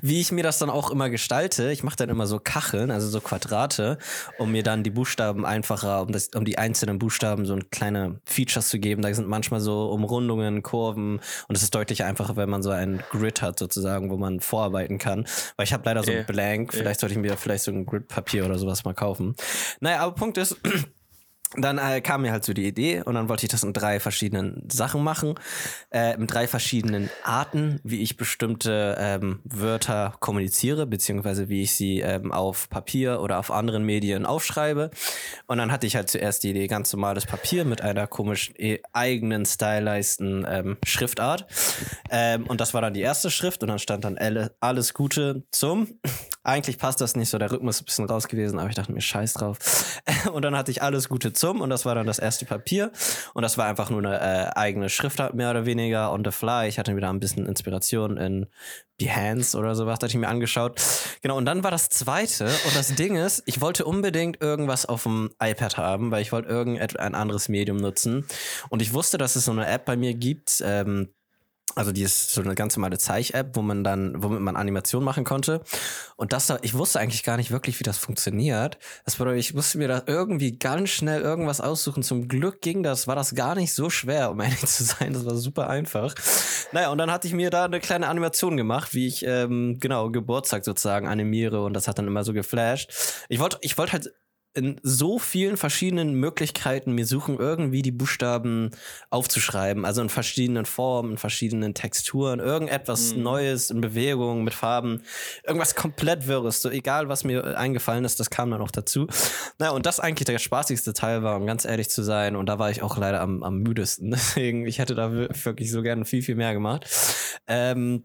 wie ich mir das dann auch immer gestalte, ich mache dann immer so Kacheln, also so Quadrate, um mir dann die Buchstaben einfacher, um, das, um die einzelnen Buchstaben so kleine Features zu geben. Da sind manchmal so Umrundungen, Kurven und es ist deutlich einfacher, wenn man so ein Grid hat sozusagen, wo man vorarbeiten kann. Weil ich habe leider so ein Blank, vielleicht sollte ich mir vielleicht so ein Grid-Papier oder sowas mal kaufen. Naja, aber Punkt ist, dann äh, kam mir halt so die Idee und dann wollte ich das in drei verschiedenen Sachen machen, äh, in drei verschiedenen Arten, wie ich bestimmte ähm, Wörter kommuniziere, beziehungsweise wie ich sie ähm, auf Papier oder auf anderen Medien aufschreibe. Und dann hatte ich halt zuerst die Idee, ganz normales Papier mit einer komischen eh, eigenen stylisten ähm, Schriftart. Ähm, und das war dann die erste Schrift und dann stand dann alles Gute zum. Eigentlich passt das nicht so, der Rücken ist ein bisschen raus gewesen, aber ich dachte mir, scheiß drauf. und dann hatte ich alles Gute zum und das war dann das erste Papier und das war einfach nur eine äh, eigene Schriftart mehr oder weniger on the fly. Ich hatte wieder ein bisschen Inspiration in Behance oder sowas, hatte ich mir angeschaut. Genau, und dann war das zweite und das Ding ist, ich wollte unbedingt irgendwas auf dem iPad haben, weil ich wollte irgendein anderes Medium nutzen und ich wusste, dass es so eine App bei mir gibt, ähm, also die ist so eine ganz normale Zeich-App, wo man dann, womit man Animation machen konnte. Und das da, ich wusste eigentlich gar nicht wirklich, wie das funktioniert. Das bedeutet, ich musste mir da irgendwie ganz schnell irgendwas aussuchen. Zum Glück ging das, war das gar nicht so schwer, um ehrlich zu sein. Das war super einfach. Naja, und dann hatte ich mir da eine kleine Animation gemacht, wie ich, ähm, genau, Geburtstag sozusagen animiere. Und das hat dann immer so geflasht. Ich wollte, ich wollte halt in so vielen verschiedenen Möglichkeiten mir suchen, irgendwie die Buchstaben aufzuschreiben. Also in verschiedenen Formen, in verschiedenen Texturen, irgendetwas mhm. Neues in Bewegung, mit Farben, irgendwas komplett Wirres. So egal, was mir eingefallen ist, das kam dann auch dazu. Naja, und das eigentlich der spaßigste Teil war, um ganz ehrlich zu sein. Und da war ich auch leider am, am müdesten. Deswegen, ich hätte da wirklich so gerne viel, viel mehr gemacht. Ähm,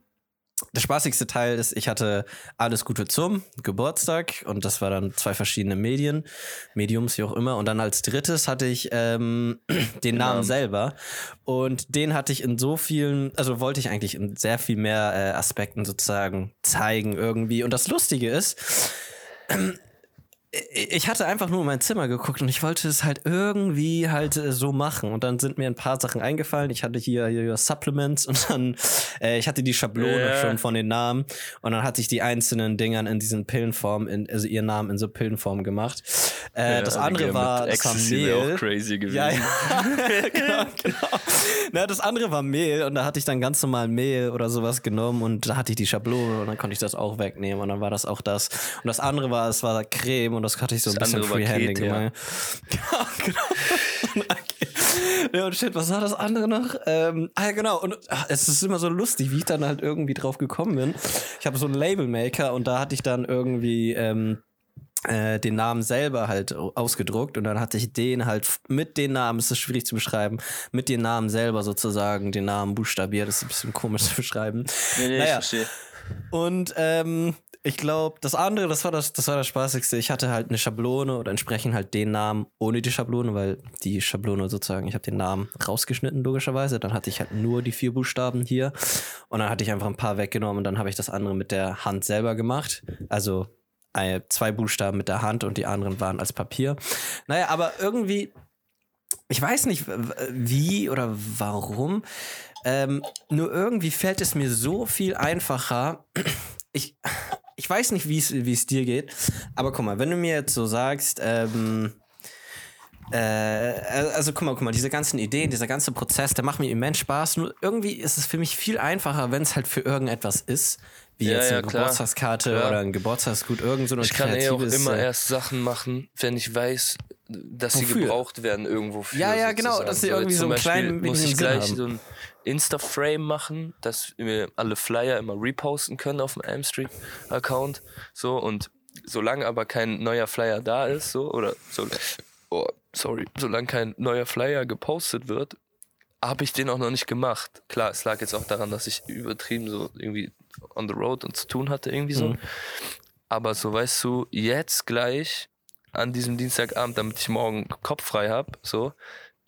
der spaßigste Teil ist, ich hatte alles Gute zum Geburtstag und das war dann zwei verschiedene Medien, Mediums, wie auch immer. Und dann als drittes hatte ich ähm, den Namen selber und den hatte ich in so vielen, also wollte ich eigentlich in sehr viel mehr äh, Aspekten sozusagen zeigen irgendwie. Und das Lustige ist, ich hatte einfach nur in mein Zimmer geguckt und ich wollte es halt irgendwie halt äh, so machen. Und dann sind mir ein paar Sachen eingefallen. Ich hatte hier, hier Supplements und dann, äh, ich hatte die Schablone yeah. schon von den Namen. Und dann hatte ich die einzelnen Dingern in diesen Pillenformen, in, also ihren Namen in so Pillenformen gemacht. Äh, ja, das andere war, das war Mehl. Auch crazy gewesen. Ja, ja. genau, genau. Na, das andere war Mehl und da hatte ich dann ganz normal Mehl oder sowas genommen und da hatte ich die Schablone und dann konnte ich das auch wegnehmen und dann war das auch das. Und das andere war, es war Creme und das hatte ich so ein bisschen Freehanding gemacht. Ja, genau. ja, und shit, was war das andere noch? Ähm, ah, ja, genau. Und ach, es ist immer so lustig, wie ich dann halt irgendwie drauf gekommen bin. Ich habe so einen Labelmaker und da hatte ich dann irgendwie ähm, äh, den Namen selber halt ausgedruckt und dann hatte ich den halt mit den Namen, es ist schwierig zu beschreiben, mit den Namen selber sozusagen, den Namen buchstabiert, das ist ein bisschen komisch zu beschreiben. Nee, nee, naja. ich verstehe. Und ähm, ich glaube, das andere, das war das, das war das Spaßigste. Ich hatte halt eine Schablone oder entsprechend halt den Namen ohne die Schablone, weil die Schablone sozusagen, ich habe den Namen rausgeschnitten, logischerweise. Dann hatte ich halt nur die vier Buchstaben hier. Und dann hatte ich einfach ein paar weggenommen und dann habe ich das andere mit der Hand selber gemacht. Also äh, zwei Buchstaben mit der Hand und die anderen waren als Papier. Naja, aber irgendwie, ich weiß nicht wie oder warum. Ähm, nur irgendwie fällt es mir so viel einfacher. Ich, ich weiß nicht, wie es dir geht, aber guck mal, wenn du mir jetzt so sagst, ähm, äh, also guck mal, guck mal, diese ganzen Ideen, dieser ganze Prozess, der macht mir immens Spaß. Nur irgendwie ist es für mich viel einfacher, wenn es halt für irgendetwas ist, wie ja, jetzt eine ja, Geburtstagskarte klar. oder ein Geburtstagsgut, irgend so eine Ich kann ja auch immer äh, erst Sachen machen, wenn ich weiß, dass Wofür? sie gebraucht werden irgendwo für. Ja, ja, genau, dass sie irgendwie so einen kleinen muss ich gleich haben. so ein Insta-Frame machen, dass wir alle Flyer immer reposten können auf dem Elm Street Account. So und solange aber kein neuer Flyer da ist, so oder so, oh, sorry, solange kein neuer Flyer gepostet wird, habe ich den auch noch nicht gemacht. Klar, es lag jetzt auch daran, dass ich übertrieben so irgendwie on the road und zu tun hatte irgendwie so. Mhm. Aber so weißt du, jetzt gleich an diesem Dienstagabend, damit ich morgen Kopf frei habe, so,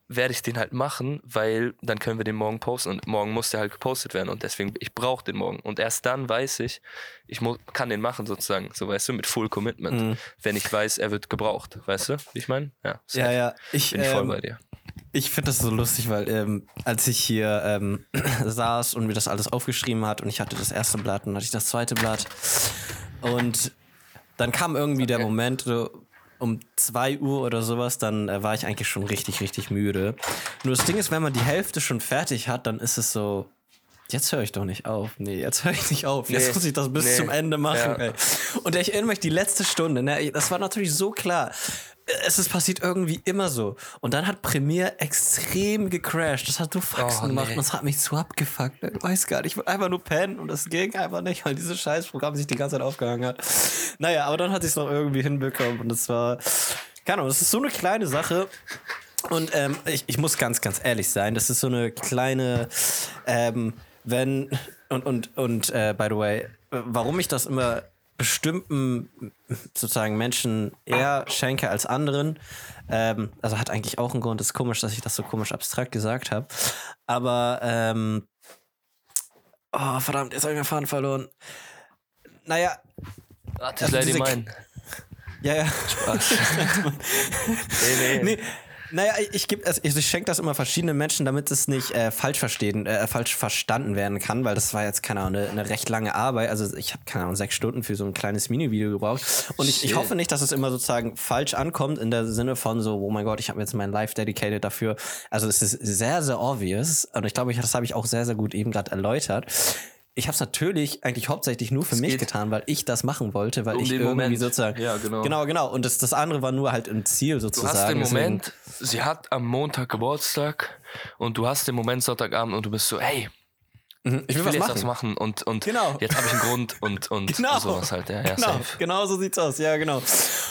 werde ich den halt machen, weil dann können wir den morgen posten und morgen muss der halt gepostet werden und deswegen, ich brauche den morgen und erst dann weiß ich, ich muss, kann den machen sozusagen, so weißt du, mit Full Commitment, mhm. wenn ich weiß, er wird gebraucht, weißt du, wie ich meine? Ja, ja, ja, ich bin ähm, voll bei dir. Ich finde das so lustig, weil ähm, als ich hier ähm, saß und mir das alles aufgeschrieben hat und ich hatte das erste Blatt und hatte ich das zweite Blatt und dann kam irgendwie der Moment, so um 2 Uhr oder sowas, dann äh, war ich eigentlich schon richtig, richtig müde. Nur das Ding ist, wenn man die Hälfte schon fertig hat, dann ist es so, jetzt höre ich doch nicht auf. Nee, jetzt höre ich nicht auf. Jetzt Nee, muss ich das bis nee, zum Ende machen. ja. Ey. Und ich erinnere mich, die letzte Stunde, ne, das war natürlich so klar. Es ist passiert irgendwie immer so. Und dann hat Premiere extrem gecrashed. Das hat so Faxen Oh, gemacht nee. und das hat mich so abgefuckt. Ich weiß gar nicht. Ich wollte einfach nur pennen und es ging einfach nicht, weil dieses Scheißprogramm sich die ganze Zeit aufgehangen hat. Naja, aber dann hatte ich es noch irgendwie hinbekommen und es war, keine Ahnung, das ist so eine kleine Sache. Und ähm, ich, ich muss ganz, ganz ehrlich sein, das ist so eine kleine, ähm, wenn, und, und, und äh, by the way, warum ich das immer bestimmten sozusagen Menschen eher schenke als anderen, ähm, also hat eigentlich auch einen Grund, ist komisch, dass ich das so komisch abstrakt gesagt habe, aber ähm, oh verdammt, jetzt habe ich mir Faden verloren. Naja, Warte, Also Lady diese- Mine. ja, ja. Nee, nee. Nee, naja, ich, geb, also ich schenke das immer verschiedenen Menschen, damit es nicht äh, falsch verstehen, äh, falsch verstanden werden kann, weil das war jetzt, keine Ahnung, eine, eine recht lange Arbeit. Also ich habe, keine Ahnung, sechs Stunden für so ein kleines Mini-Video gebraucht. Und ich, ich hoffe nicht, dass es immer sozusagen falsch ankommt, in der Sinne von so, oh mein Gott, ich habe jetzt mein Life dedicated dafür. Also es ist sehr, sehr obvious. Und ich glaube, ich, das habe ich auch sehr, sehr gut eben gerade erläutert. Ich habe es natürlich eigentlich hauptsächlich nur für mich geht getan, weil ich das machen wollte, weil Um ich irgendwie Moment. sozusagen. Ja, genau. Genau, genau. Und das, das andere war nur halt im Ziel Du sozusagen. hast den Deswegen- Moment, sie hat am Montag Geburtstag und du hast den Moment Sonntagabend und du bist so, hey, Mhm, Ich will, ich will was jetzt machen. was machen und, und Genau. jetzt habe ich einen Grund und, und Genau. sowas halt. Ja, ja, genau, safe. genau so sieht's aus, ja, genau.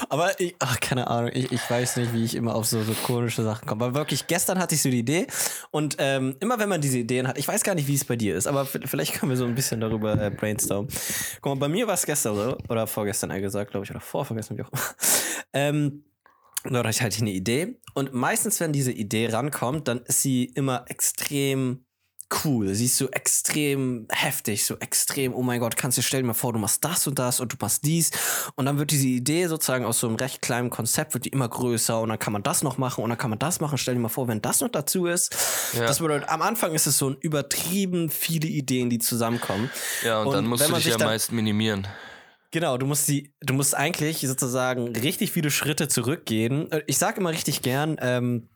Aber ich, ach, keine Ahnung, ich, ich weiß nicht, wie ich immer auf so, so komische Sachen komme. Aber wirklich, gestern hatte ich so die Idee und ähm, immer wenn man diese Ideen hat, ich weiß gar nicht, wie es bei dir ist, aber vielleicht können wir so ein bisschen darüber äh, brainstormen. Guck mal, bei mir war es gestern so, oder vorgestern eher gesagt, glaube ich, oder vorvergessen, wie auch immer. Ähm, da hatte ich halt eine Idee und meistens, wenn diese Idee rankommt, dann ist sie immer extrem cool. Sie ist so extrem heftig, so extrem, oh mein Gott, kannst du dir stellen, mal vor, du machst das und das und du machst dies. Und dann wird diese Idee sozusagen aus so einem recht kleinen Konzept, wird die immer größer und dann kann man das noch machen und dann kann man das machen. Stell dir mal vor, wenn das noch dazu ist. Ja. Das bedeutet, am Anfang ist es so ein übertrieben viele Ideen, die zusammenkommen. Ja, und, Und dann musst du man dich ja meist minimieren. Genau, du musst die, du musst eigentlich sozusagen richtig viele Schritte zurückgehen. Äh, Ich sage immer richtig gern, ähm,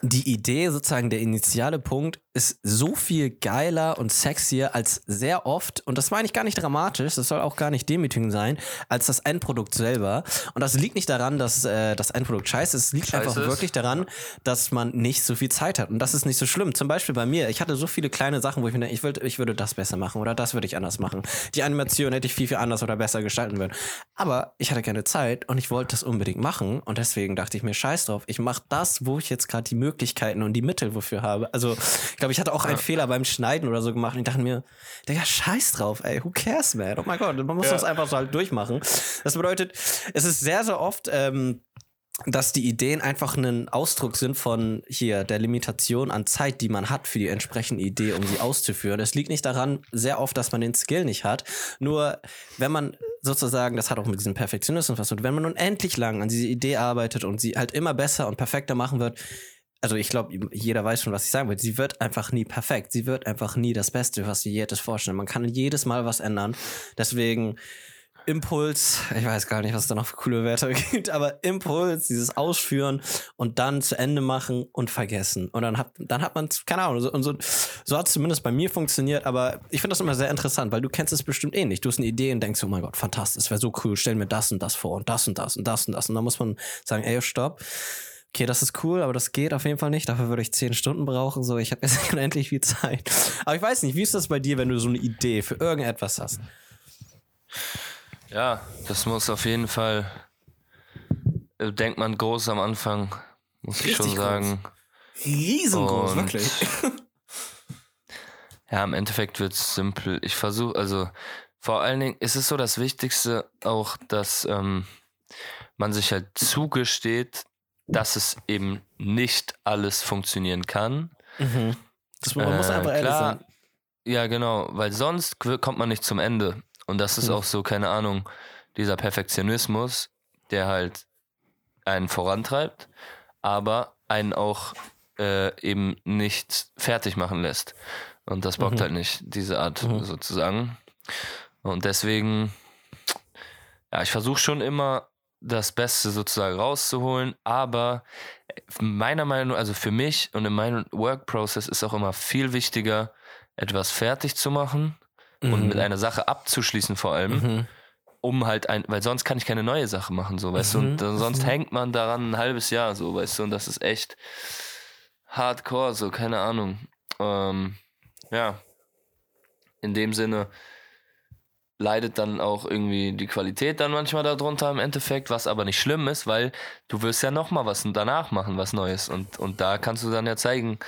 die Idee, sozusagen der initiale Punkt, ist so viel geiler und sexier als sehr oft, und das meine ich gar nicht dramatisch, das soll auch gar nicht demütigend sein, als das Endprodukt selber. Und das liegt nicht daran, dass äh, das Endprodukt scheiße ist, es liegt Scheiße einfach ist. wirklich daran, dass man nicht so viel Zeit hat. Und das ist nicht so schlimm. Zum Beispiel bei mir, ich hatte so viele kleine Sachen, wo ich mir denke, ich, würd, ich würde das besser machen oder das würde ich anders machen. Die Animation hätte ich viel, viel anders oder besser gestalten können. Aber ich hatte keine Zeit und ich wollte das unbedingt machen. Und deswegen dachte ich mir, scheiß drauf, ich mache das, wo ich jetzt gerade die Möglichkeiten und die Mittel wofür habe. Also, ich glaube, ich hatte auch einen Fehler beim Schneiden oder so gemacht und ich dachte mir, Digga, scheiß drauf, ey, who cares, man? Oh mein Gott, man muss das einfach so halt durchmachen. Das bedeutet, es ist sehr, sehr oft, ähm, dass die Ideen einfach ein Ausdruck sind von hier der Limitation an Zeit, die man hat für die entsprechende Idee, um sie auszuführen. Es liegt nicht daran, sehr oft, dass man den Skill nicht hat. Nur wenn man sozusagen, das hat auch mit diesem Perfektionismus was, und wenn man unendlich lang an diese Idee arbeitet und sie halt immer besser und perfekter machen wird, also ich glaube, jeder weiß schon, was ich sagen will. Sie wird einfach nie perfekt. Sie wird einfach nie das Beste, was sie je hätte vorstellen. Man kann jedes Mal was ändern. Deswegen Impuls, ich weiß gar nicht, was da noch für coole Wörter gibt, aber Impuls, dieses Ausführen und dann zu Ende machen und vergessen. Und dann hat, dann hat man, keine Ahnung, so, und so, so hat es zumindest bei mir funktioniert, aber ich finde das immer sehr interessant, weil du kennst es bestimmt eh nicht. Du hast eine Idee und denkst, oh mein Gott, fantastisch, wäre so cool, stell mir das und das vor und das und das und das und das. Und dann muss man sagen, ey, stopp. Okay, das ist cool, aber das geht auf jeden Fall nicht. Dafür würde ich zehn Stunden brauchen. So, ich habe jetzt unendlich viel Zeit. Aber ich weiß nicht, wie ist das bei dir, wenn du so eine Idee für irgendetwas hast? Ja, das muss auf jeden Fall, äh, denkt man groß am Anfang, muss ich Richtig schon sagen. Riesengroß, Und- wirklich. Ja, im Endeffekt wird es simpel. Ich versuche, also vor allen Dingen ist es so das Wichtigste auch, dass ähm, man sich halt zugesteht, dass es eben nicht alles funktionieren kann. Mhm. Das, man muss Äh, einfach ehrlich klar. sein. Ja, genau, weil sonst kommt man nicht zum Ende. Und das ist Ja. auch so, keine Ahnung, dieser Perfektionismus, der halt einen vorantreibt, aber einen auch äh, eben nicht fertig machen lässt. Und das bockt Mhm. halt nicht, diese Art sozusagen. Und deswegen, ja, ich versuche schon immer das Beste sozusagen rauszuholen, aber meiner Meinung nach, also für mich und in meinem Work-Process ist auch immer viel wichtiger, etwas fertig zu machen und mit einer Sache abzuschließen vor allem, Mhm. um halt ein, weil sonst kann ich keine neue Sache machen, so, weißt du, Mhm. und dann, sonst hängt man daran ein halbes Jahr, so, weißt du, und das ist echt hardcore, so, keine Ahnung. Ähm, ja, in dem Sinne leidet dann auch irgendwie die Qualität dann manchmal darunter im Endeffekt, was aber nicht schlimm ist, weil du wirst ja nochmal was danach machen, was Neues. Und, und da kannst du dann ja zeigen,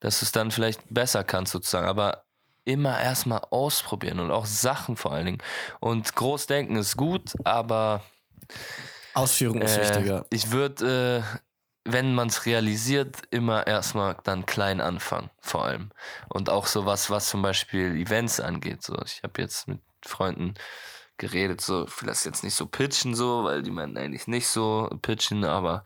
dass du es dann vielleicht besser kannst sozusagen. Aber immer erstmal ausprobieren und auch Sachen vor allen Dingen. Und groß denken ist gut, aber Ausführung ist äh, wichtiger. ich würde, äh, wenn man es realisiert, immer erstmal dann klein anfangen, vor allem. Und auch so was, was zum Beispiel Events angeht. So, ich habe jetzt mit Freunden geredet, so, ich will das jetzt nicht so pitchen, so, weil die meinen eigentlich nicht so pitchen, aber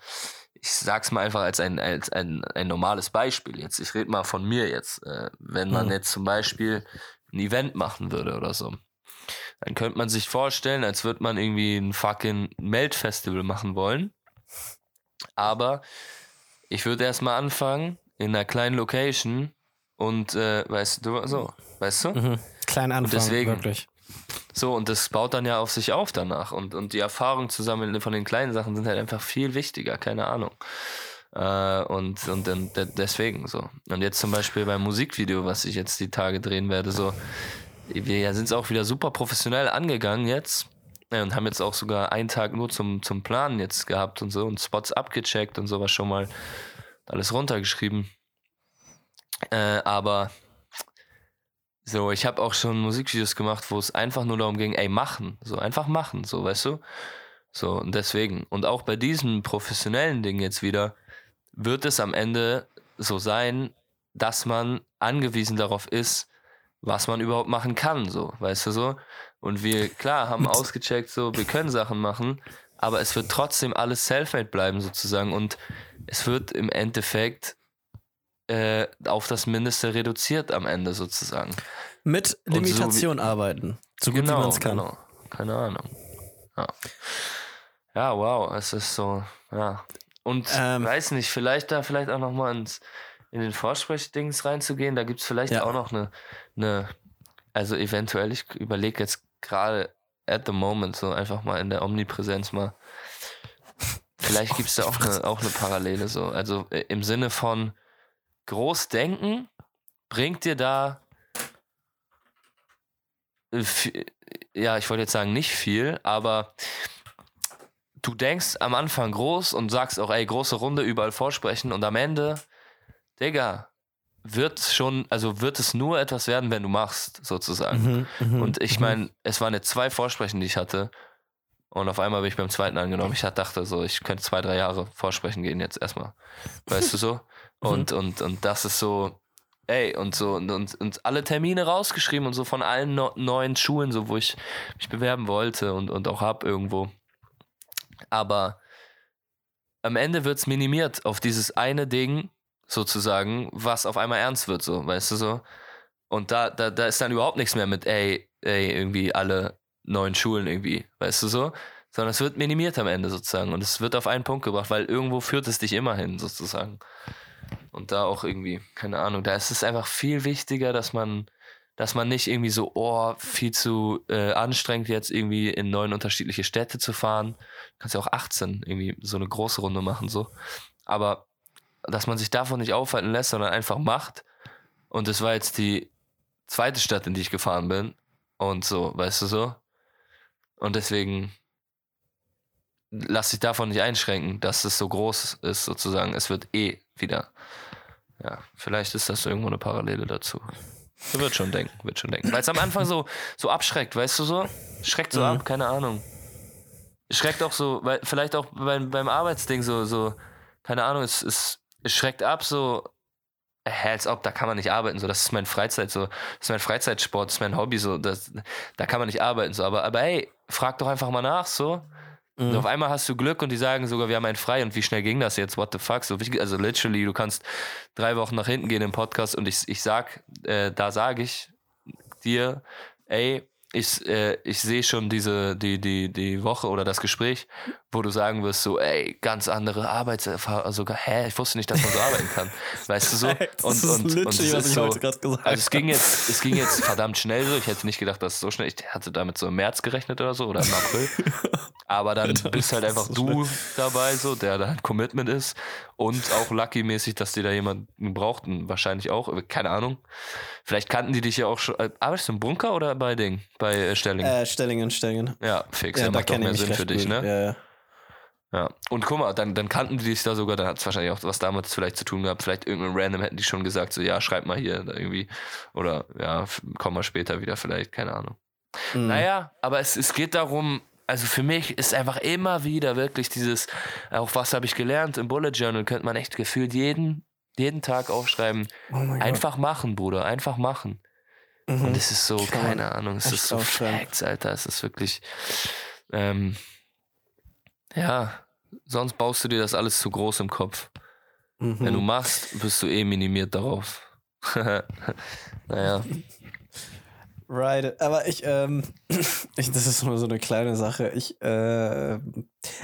ich sag's mal einfach als ein, als ein, ein normales Beispiel jetzt. Ich rede mal von mir jetzt. Äh, wenn man Mhm. jetzt zum Beispiel ein Event machen würde oder so, dann könnte man sich vorstellen, als würde man irgendwie ein fucking Melt-Festival machen wollen. Aber ich würde erstmal anfangen in einer kleinen Location und äh, weißt du, so, weißt du? Mhm. Klein Anfang, deswegen- wirklich. So, und das baut dann ja auf sich auf danach. Und, und die Erfahrung zu sammeln von den kleinen Sachen sind halt einfach viel wichtiger, keine Ahnung. Äh, und und de deswegen so. Und jetzt zum Beispiel beim Musikvideo, was ich jetzt die Tage drehen werde, so, wir sind es auch wieder super professionell angegangen jetzt. Und haben jetzt auch sogar einen Tag nur zum, zum Planen jetzt gehabt und so und Spots abgecheckt und sowas schon mal alles runtergeschrieben. Äh, aber so, ich habe auch schon Musikvideos gemacht, wo es einfach nur darum ging, ey, machen. So, einfach machen, so, weißt du? So, und deswegen. Und auch bei diesem professionellen Ding jetzt wieder, wird es am Ende so sein, dass man angewiesen darauf ist, was man überhaupt machen kann, so, weißt du so? Und wir, klar, haben ausgecheckt, so, wir können Sachen machen, aber es wird trotzdem alles self-made bleiben, sozusagen. Und es wird im Endeffekt äh, auf das Mindeste reduziert am Ende, sozusagen. Mit Und so Limitation arbeiten. So gut wie man es kann. Genau. Keine Ahnung. Ja. ja, wow, es ist so, ja. Und Ähm. weiß nicht, vielleicht da vielleicht auch nochmal ins in den Vorsprechdings reinzugehen, da gibt es vielleicht Ja. auch noch eine, eine, also eventuell, ich überlege jetzt gerade at the moment so einfach mal in der Omnipräsenz mal, vielleicht gibt es da auch eine, auch eine Parallele so, also äh, im Sinne von Großdenken bringt dir da ja, ich wollte jetzt sagen nicht viel, aber du denkst am Anfang groß und sagst auch, ey, große Runde, überall vorsprechen und am Ende, Digga, wird schon, also wird es nur etwas werden, wenn du machst, sozusagen. Mhm, mhm, Und ich mhm. meine, es waren jetzt zwei Vorsprechen, die ich hatte. Und auf einmal bin ich beim zweiten angenommen. Ich dachte so, ich könnte zwei, drei Jahre vorsprechen gehen jetzt erstmal. Weißt du so? Und, und, und das ist so, ey, und so, und, und, und alle Termine rausgeschrieben und so von allen no, neuen Schulen, so wo ich mich bewerben wollte und, und auch hab irgendwo. Aber am Ende wird's minimiert auf dieses eine Ding, sozusagen, was auf einmal ernst wird, so, weißt du so? Und da, da, da ist dann überhaupt nichts mehr mit, ey, ey, irgendwie alle neuen Schulen irgendwie, weißt du so? Sondern es wird minimiert am Ende sozusagen und es wird auf einen Punkt gebracht, weil irgendwo führt es dich immer hin, sozusagen. Und da auch irgendwie, keine Ahnung, da ist es einfach viel wichtiger, dass man, dass man nicht irgendwie so, oh, viel zu äh, anstrengend jetzt irgendwie in neun unterschiedliche Städte zu fahren. Du kannst ja auch 18 irgendwie so eine große Runde machen, so. Aber dass man sich davon nicht aufhalten lässt, sondern einfach macht. Und es war jetzt die zweite Stadt, in die ich gefahren bin. Und so, weißt du so? Und deswegen lass dich davon nicht einschränken, dass es so groß ist, sozusagen. Es wird eh wieder. Ja, vielleicht ist das irgendwo eine Parallele dazu. Wird schon denken, wird schon denken. Weil es am Anfang so, so abschreckt, weißt du so? Schreckt so ab, keine Ahnung. Schreckt auch so, weil vielleicht auch beim, beim Arbeitsding so, so, keine Ahnung, es, es, es schreckt ab, so, hä, als ob, da kann man nicht arbeiten, so, das ist mein Freizeit, so, das ist mein Freizeitsport, das ist mein Hobby, so, das, da kann man nicht arbeiten, so, aber, aber hey, frag doch einfach mal nach, so, Und auf einmal hast du Glück und die sagen sogar, wir haben einen frei und wie schnell ging das jetzt? What the fuck? So, also literally, du kannst drei Wochen nach hinten gehen im Podcast und ich, ich sag, äh, da sage ich dir, ey, ich, äh, ich sehe schon diese, die, die, die Woche oder das Gespräch, wo du sagen wirst, so, ey, ganz andere Arbeitserfahrung, also, hä, ich wusste nicht, dass man so arbeiten kann. Weißt du so? Das ist literally, es was ist ich heute gerade gesagt Also es ging jetzt, es ging jetzt verdammt schnell so. Ich hätte nicht gedacht, dass es so schnell, ich hatte damit so im März gerechnet oder so oder im April. Aber dann bist halt einfach du dabei, so, der da ein Commitment ist. Und auch lucky-mäßig, dass die da jemanden brauchten. Wahrscheinlich auch. Keine Ahnung. Vielleicht kannten die dich ja auch schon. Äh, Arbeitest du im Bunker oder bei Ding? Bei äh, Stelling? Äh, Stellingen, Stellingen. ja, fix. Ja, macht doch mehr Sinn für dich, gut. ne? Ja, ja. Ja. Und guck mal, dann, dann kannten die dich da sogar, dann hat es wahrscheinlich auch was damals vielleicht zu tun gehabt. Vielleicht irgendein Random hätten die schon gesagt, so, ja, schreib mal hier irgendwie. Oder ja, komm mal später wieder vielleicht, keine Ahnung. Mhm. Naja, aber es, es geht darum, also für mich ist einfach immer wieder wirklich dieses, auch was habe ich gelernt im Bullet Journal, könnte man echt gefühlt jeden, jeden Tag aufschreiben. Oh mein Gott. Einfach machen, Bruder, einfach machen. Mhm. Und es ist so, man keine Ahnung, es echt ist so. Facts, Alter. Es ist wirklich, ähm, ja, sonst baust du dir das alles zu groß im Kopf. Mhm. Wenn du machst, bist du eh minimiert darauf. naja, Right, aber ich, ähm, ich, das ist nur so eine kleine Sache. Ich, äh,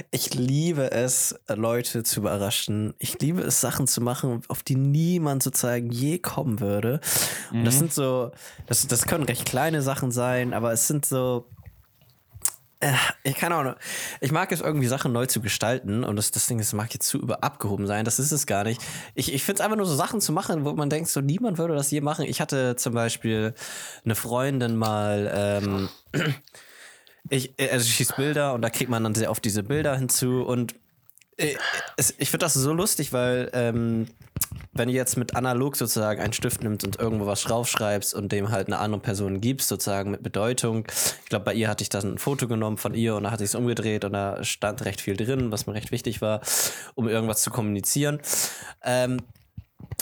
ich liebe es, Leute zu überraschen. Ich liebe es, Sachen zu machen, auf die niemand sozusagen je kommen würde. Und das sind so, das, das können recht kleine Sachen sein, aber es sind so, ich keine Ahnung. Ich mag es irgendwie Sachen neu zu gestalten und das, das Ding ist, mag jetzt zu über abgehoben sein. Das ist es gar nicht. Ich, ich finde es einfach nur so Sachen zu machen, wo man denkt, so niemand würde das je machen. Ich hatte zum Beispiel eine Freundin mal, ähm, ich, äh, also ich schieße Bilder und da kriegt man dann sehr oft diese Bilder hinzu und äh, ich finde das so lustig, weil ähm, wenn du jetzt mit analog sozusagen einen Stift nimmst und irgendwo was draufschreibst und dem halt eine andere Person gibst, sozusagen mit Bedeutung. Ich glaube, bei ihr hatte ich dann ein Foto genommen von ihr und da hatte ich es umgedreht und da stand recht viel drin, was mir recht wichtig war, um irgendwas zu kommunizieren. Ähm,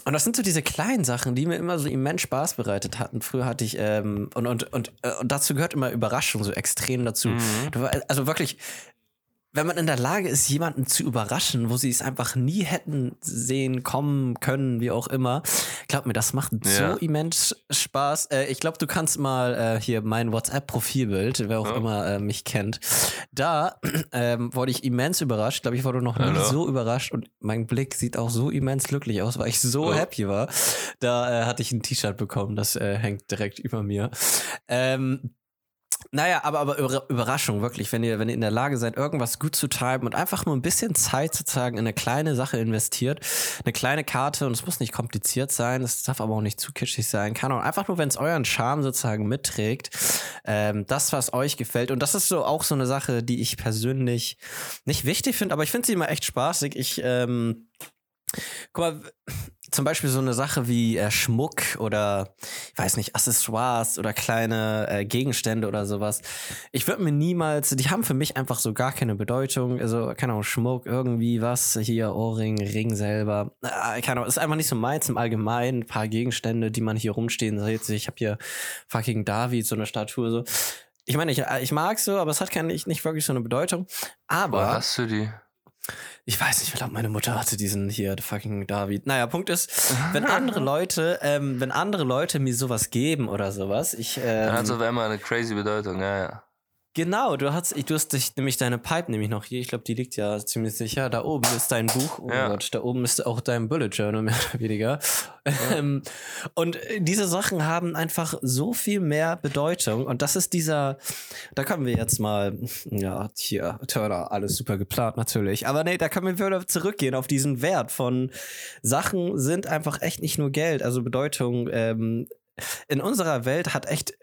und das sind so diese kleinen Sachen, die mir immer so immens Spaß bereitet hatten. Früher hatte ich, ähm, und, und, und, äh, und dazu gehört immer Überraschung so extrem dazu. War- also wirklich, wenn man in der Lage ist, jemanden zu überraschen, wo sie es einfach nie hätten sehen, kommen können, wie auch immer, glaub mir, das macht Ja. so immens Spaß. Äh, ich glaube, du kannst mal äh, hier mein WhatsApp-Profilbild, wer auch Ja. immer äh, mich kennt, da ähm, wurde ich immens überrascht. Glaube ich, wurde noch nie Hallo? so überrascht und mein Blick sieht auch so immens glücklich aus, weil ich so Oh. happy war. Da äh, hatte ich ein T-Shirt bekommen, das äh, hängt direkt über mir. Ähm, naja, aber, aber Über- Überraschung, wirklich, wenn ihr, wenn ihr in der Lage seid, irgendwas gut zu timen und einfach nur ein bisschen Zeit sozusagen in eine kleine Sache investiert, eine kleine Karte und es muss nicht kompliziert sein, es darf aber auch nicht zu kitschig sein, kann auch einfach nur, wenn es euren Charme sozusagen mitträgt, ähm, das, was euch gefällt und das ist so auch so eine Sache, die ich persönlich nicht wichtig finde, aber ich finde sie immer echt spaßig. Ich, ähm, guck mal, zum Beispiel so eine Sache wie äh, Schmuck oder, ich weiß nicht, Accessoires oder kleine äh, Gegenstände oder sowas. Ich würde mir niemals, die haben für mich einfach so gar keine Bedeutung. Also, keine Ahnung, Schmuck, irgendwie was, hier Ohrring, Ring selber. Äh, keine Ahnung, ist einfach nicht so meins im Allgemeinen. Ein paar Gegenstände, die man hier rumstehen sieht. Ich habe hier fucking David, so eine Statue, so. Ich meine, ich, ich mag so, aber es hat keine, nicht, wirklich so eine Bedeutung. Aber. woher hast du die? Ich weiß nicht, ich glaube, meine Mutter hatte diesen hier, fucking David. Naja, Punkt ist, wenn andere Leute, ähm, wenn andere Leute mir sowas geben oder sowas, ich, Dann hat es ähm, auf einmal eine crazy Bedeutung, ja, ja. Genau, du hast, du hast dich, nämlich deine Pipe nämlich noch hier, ich glaube, die liegt ja ziemlich sicher, da oben ist dein Buch, oh Ja. Gott, da oben ist auch dein Bullet Journal, mehr oder weniger. Ähm, und äh, diese Sachen haben einfach so viel mehr Bedeutung. Und das ist dieser, da können wir jetzt mal, ja, hier, Turner, alles super geplant natürlich, aber nee, da können wir wieder zurückgehen auf diesen Wert von Sachen sind einfach echt nicht nur Geld, also Bedeutung, ähm, in unserer Welt hat echt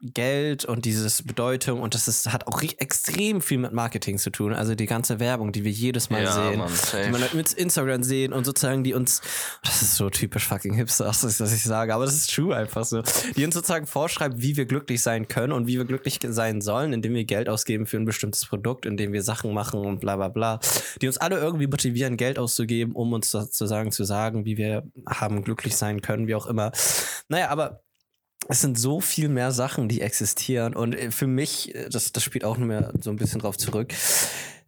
Geld und dieses Bedeutung und das ist, hat auch extrem viel mit Marketing zu tun. Also die ganze Werbung, die wir jedes Mal Ja, sehen, Mann, die man mit Instagram sehen und sozusagen die uns, das ist so typisch fucking hipster, das ist, was ich sage, aber das ist true einfach so, die uns sozusagen vorschreibt, wie wir glücklich sein können und wie wir glücklich sein sollen, indem wir Geld ausgeben für ein bestimmtes Produkt, indem wir Sachen machen und bla bla bla, die uns alle irgendwie motivieren, Geld auszugeben, um uns sozusagen zu sagen, wie wir haben glücklich sein können, wie auch immer. Naja, aber es sind so viel mehr Sachen, die existieren. Und äh, für mich, äh, das, das spielt auch nur mehr so ein bisschen drauf zurück.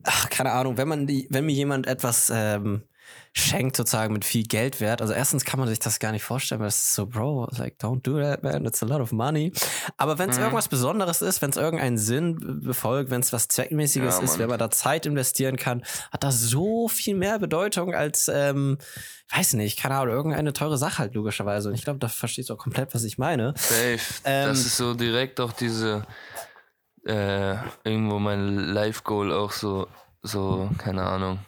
ach, keine Ahnung, wenn man die, wenn mir jemand etwas ähm, schenkt, sozusagen mit viel Geld wert, also erstens kann man sich das gar nicht vorstellen, weil es ist so, Bro, like, don't do that, man, it's a lot of money. Aber wenn es Mhm. irgendwas Besonderes ist, wenn es irgendeinen Sinn be- befolgt, wenn es was Zweckmäßiges Ja, ist, wenn man da Zeit investieren kann, hat das so viel mehr Bedeutung als, ähm, weiß nicht, keine Ahnung, irgendeine teure Sache halt logischerweise. Und ich glaube, da verstehst du auch komplett, was ich meine. Safe. Ähm, das ist so direkt auch diese, äh, irgendwo mein Life-Goal auch so, so, keine Ahnung,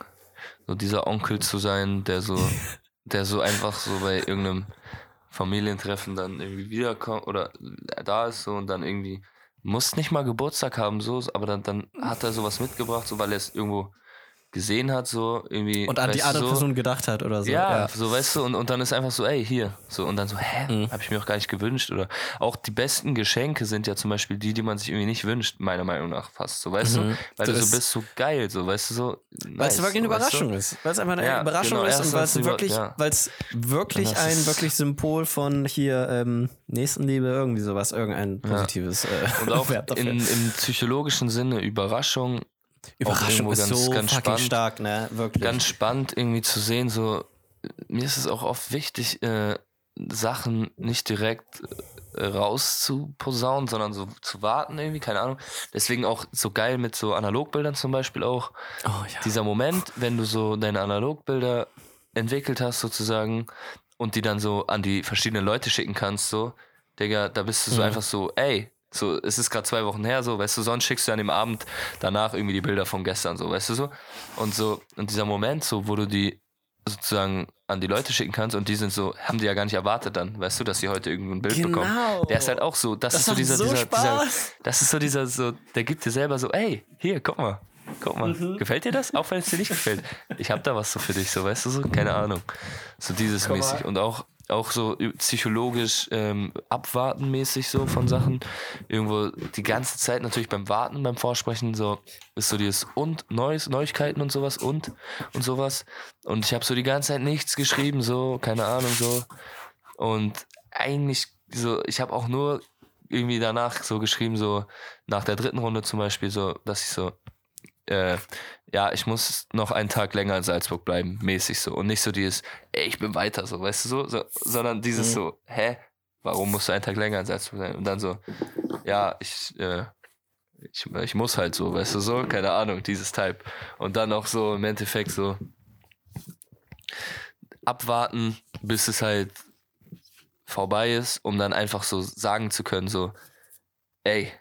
so dieser Onkel zu sein, der so, der so einfach so bei irgendeinem Familientreffen dann irgendwie wiederkommt oder da ist so und dann irgendwie muss nicht mal Geburtstag haben, so, aber dann, dann hat er sowas mitgebracht, so weil er es irgendwo gesehen hat, so irgendwie. Und an die andere so, Person gedacht hat oder so. ja, so weißt du, und, und dann ist einfach so, ey, hier. So, und dann so, hä, Mhm. habe ich mir auch gar nicht gewünscht. Oder auch die besten Geschenke sind ja zum Beispiel die, die man sich irgendwie nicht wünscht, meiner Meinung nach fast. So, weißt Mhm. du? Weil Das du so bist so geil, so, weißt du, so. Weil nice, es wirklich eine Überraschung du? ist. Weil es einfach eine Ja, Überraschung genau, ist und weil es wirklich, ja. weil es wirklich ein wirklich Symbol von hier ähm, Nächstenliebe, irgendwie sowas, irgendein positives äh, Und auch in, im psychologischen Sinne Überraschung. Überraschung ist ganz- so ganz fucking spannend. stark, ne? Wirklich. Ganz spannend irgendwie zu sehen, so. Mir ist es auch oft wichtig, äh, Sachen nicht direkt äh, rauszuposaunen, sondern so zu warten irgendwie, keine Ahnung. Deswegen auch so geil mit so Analogbildern zum Beispiel auch. oh ja. Dieser Moment, wenn du so deine Analogbilder entwickelt hast sozusagen und die dann so an die verschiedenen Leute schicken kannst, so, Digga, da bist du so Mhm. einfach so, ey, so, es ist gerade zwei Wochen her, so, weißt du, sonst schickst du an dem Abend danach irgendwie die Bilder von gestern, so, weißt du so. Und so, und dieser Moment, so, wo du die sozusagen an die Leute schicken kannst und die sind so, haben die ja gar nicht erwartet dann, weißt du, dass sie heute irgendwie ein Bild Genau. bekommen. Der ist halt auch so, das, Das ist so dieser, so dieser, dieser, das ist so dieser, so, der gibt dir selber so, ey, hier, guck mal, guck mal, Mhm. gefällt dir das? Auch wenn es dir nicht gefällt. Ich hab da was so für dich, so, weißt du, so, keine Ahnung. So dieses Guck mal. mäßig und auch, auch so psychologisch ähm, abwarten mäßig so von Sachen. Irgendwo die ganze Zeit natürlich beim Warten, beim Vorsprechen, so ist so dieses und Neues, Neuigkeiten und sowas und und sowas. Und ich habe so die ganze Zeit nichts geschrieben, so, keine Ahnung, so. Und eigentlich, so, ich habe auch nur irgendwie danach so geschrieben, so nach der dritten Runde zum Beispiel, so, dass ich so, äh, ja, ich muss noch einen Tag länger in Salzburg bleiben, mäßig so. Und nicht so dieses, ey, ich bin weiter, so, weißt du so, so sondern dieses Mhm. so, hä, warum musst du einen Tag länger in Salzburg sein? Und dann so, ja, ich, äh, ich, ich muss halt so, weißt du so, keine Ahnung, dieses Type. Und dann auch so im Endeffekt so abwarten, bis es halt vorbei ist, um dann einfach so sagen zu können, so, ey,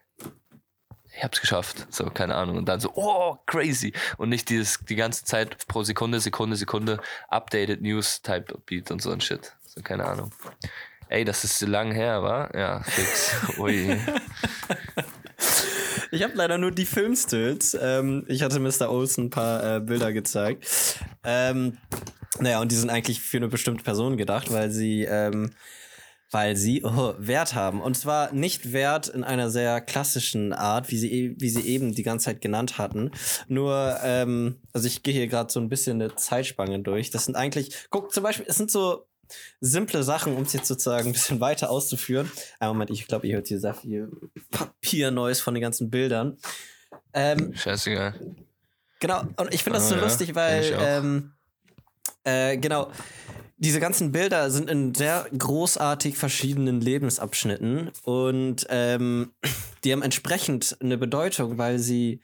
ich hab's geschafft. So, keine Ahnung. Und dann so, oh, crazy. Und nicht dieses, die ganze Zeit pro Sekunde, Sekunde, Sekunde, updated News Type Beat und so ein Shit. So, keine Ahnung. Ey, das ist so lang her, war? Ja, fix. Ui. Ich habe leider nur die Filmstills. Ähm, ich hatte Mr. Olsen ein paar äh, Bilder gezeigt. Ähm, naja, und die sind eigentlich für eine bestimmte Person gedacht, weil sie, ähm, weil sie oh, Wert haben. Und zwar nicht Wert in einer sehr klassischen Art, wie sie, e- wie sie eben die ganze Zeit genannt hatten. Nur, ähm, also ich gehe hier gerade so ein bisschen eine Zeitspanne durch. Das sind eigentlich, guck, zum Beispiel, es sind so simple Sachen, um es jetzt sozusagen ein bisschen weiter auszuführen. Einen Moment, ich glaube, ihr hört hier sehr viel Papier-Noise von den ganzen Bildern. Ähm, Scheißegal. genau, und ich finde das Ah, so ja, lustig, weil, ähm, äh, genau, diese ganzen Bilder sind in sehr großartig verschiedenen Lebensabschnitten und ähm, die haben entsprechend eine Bedeutung, weil sie,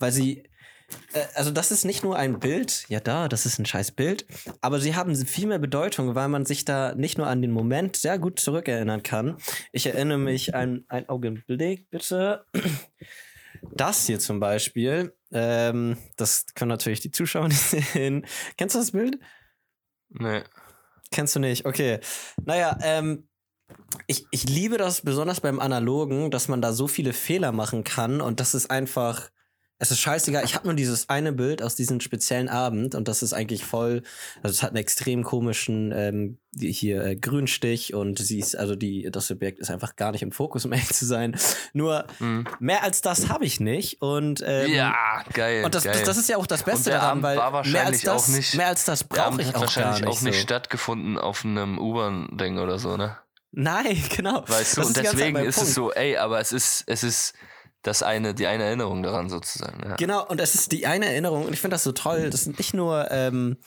weil sie äh, also das ist nicht nur ein Bild, ja da, das ist ein scheiß Bild, aber sie haben viel mehr Bedeutung, weil man sich da nicht nur an den Moment sehr gut zurückerinnern kann. Ich erinnere mich an einen Augenblick, bitte. Das hier zum Beispiel, ähm, das können natürlich die Zuschauer nicht sehen. Kennst du das Bild? Nee. Kennst du nicht? Okay. Naja, ähm, ich, ich liebe das besonders beim Analogen, dass man da so viele Fehler machen kann und das ist einfach. Es ist scheißegal. Ich habe nur dieses eine Bild aus diesem speziellen Abend und das ist eigentlich voll. Also es hat einen extrem komischen ähm, hier äh, Grünstich und sie ist also die das Objekt ist einfach gar nicht im Fokus, um ehrlich zu sein. Nur Mhm. mehr als das habe ich nicht und ähm, ja, geil. und das, geil. das, das ist ja auch das Beste der daran, Abend weil mehr als das, auch nicht- mehr als das brauche ich hat auch wahrscheinlich gar nicht auch nicht so. stattgefunden auf einem U-Bahn-Ding oder so, ne? Nein, genau. Weißt du, und deswegen ist Punkt. es so, ey, aber es ist, es ist das eine, die eine Erinnerung daran sozusagen. Ja. Genau, und es ist die eine Erinnerung, und ich finde das so toll. Das sind nicht nur, ähm,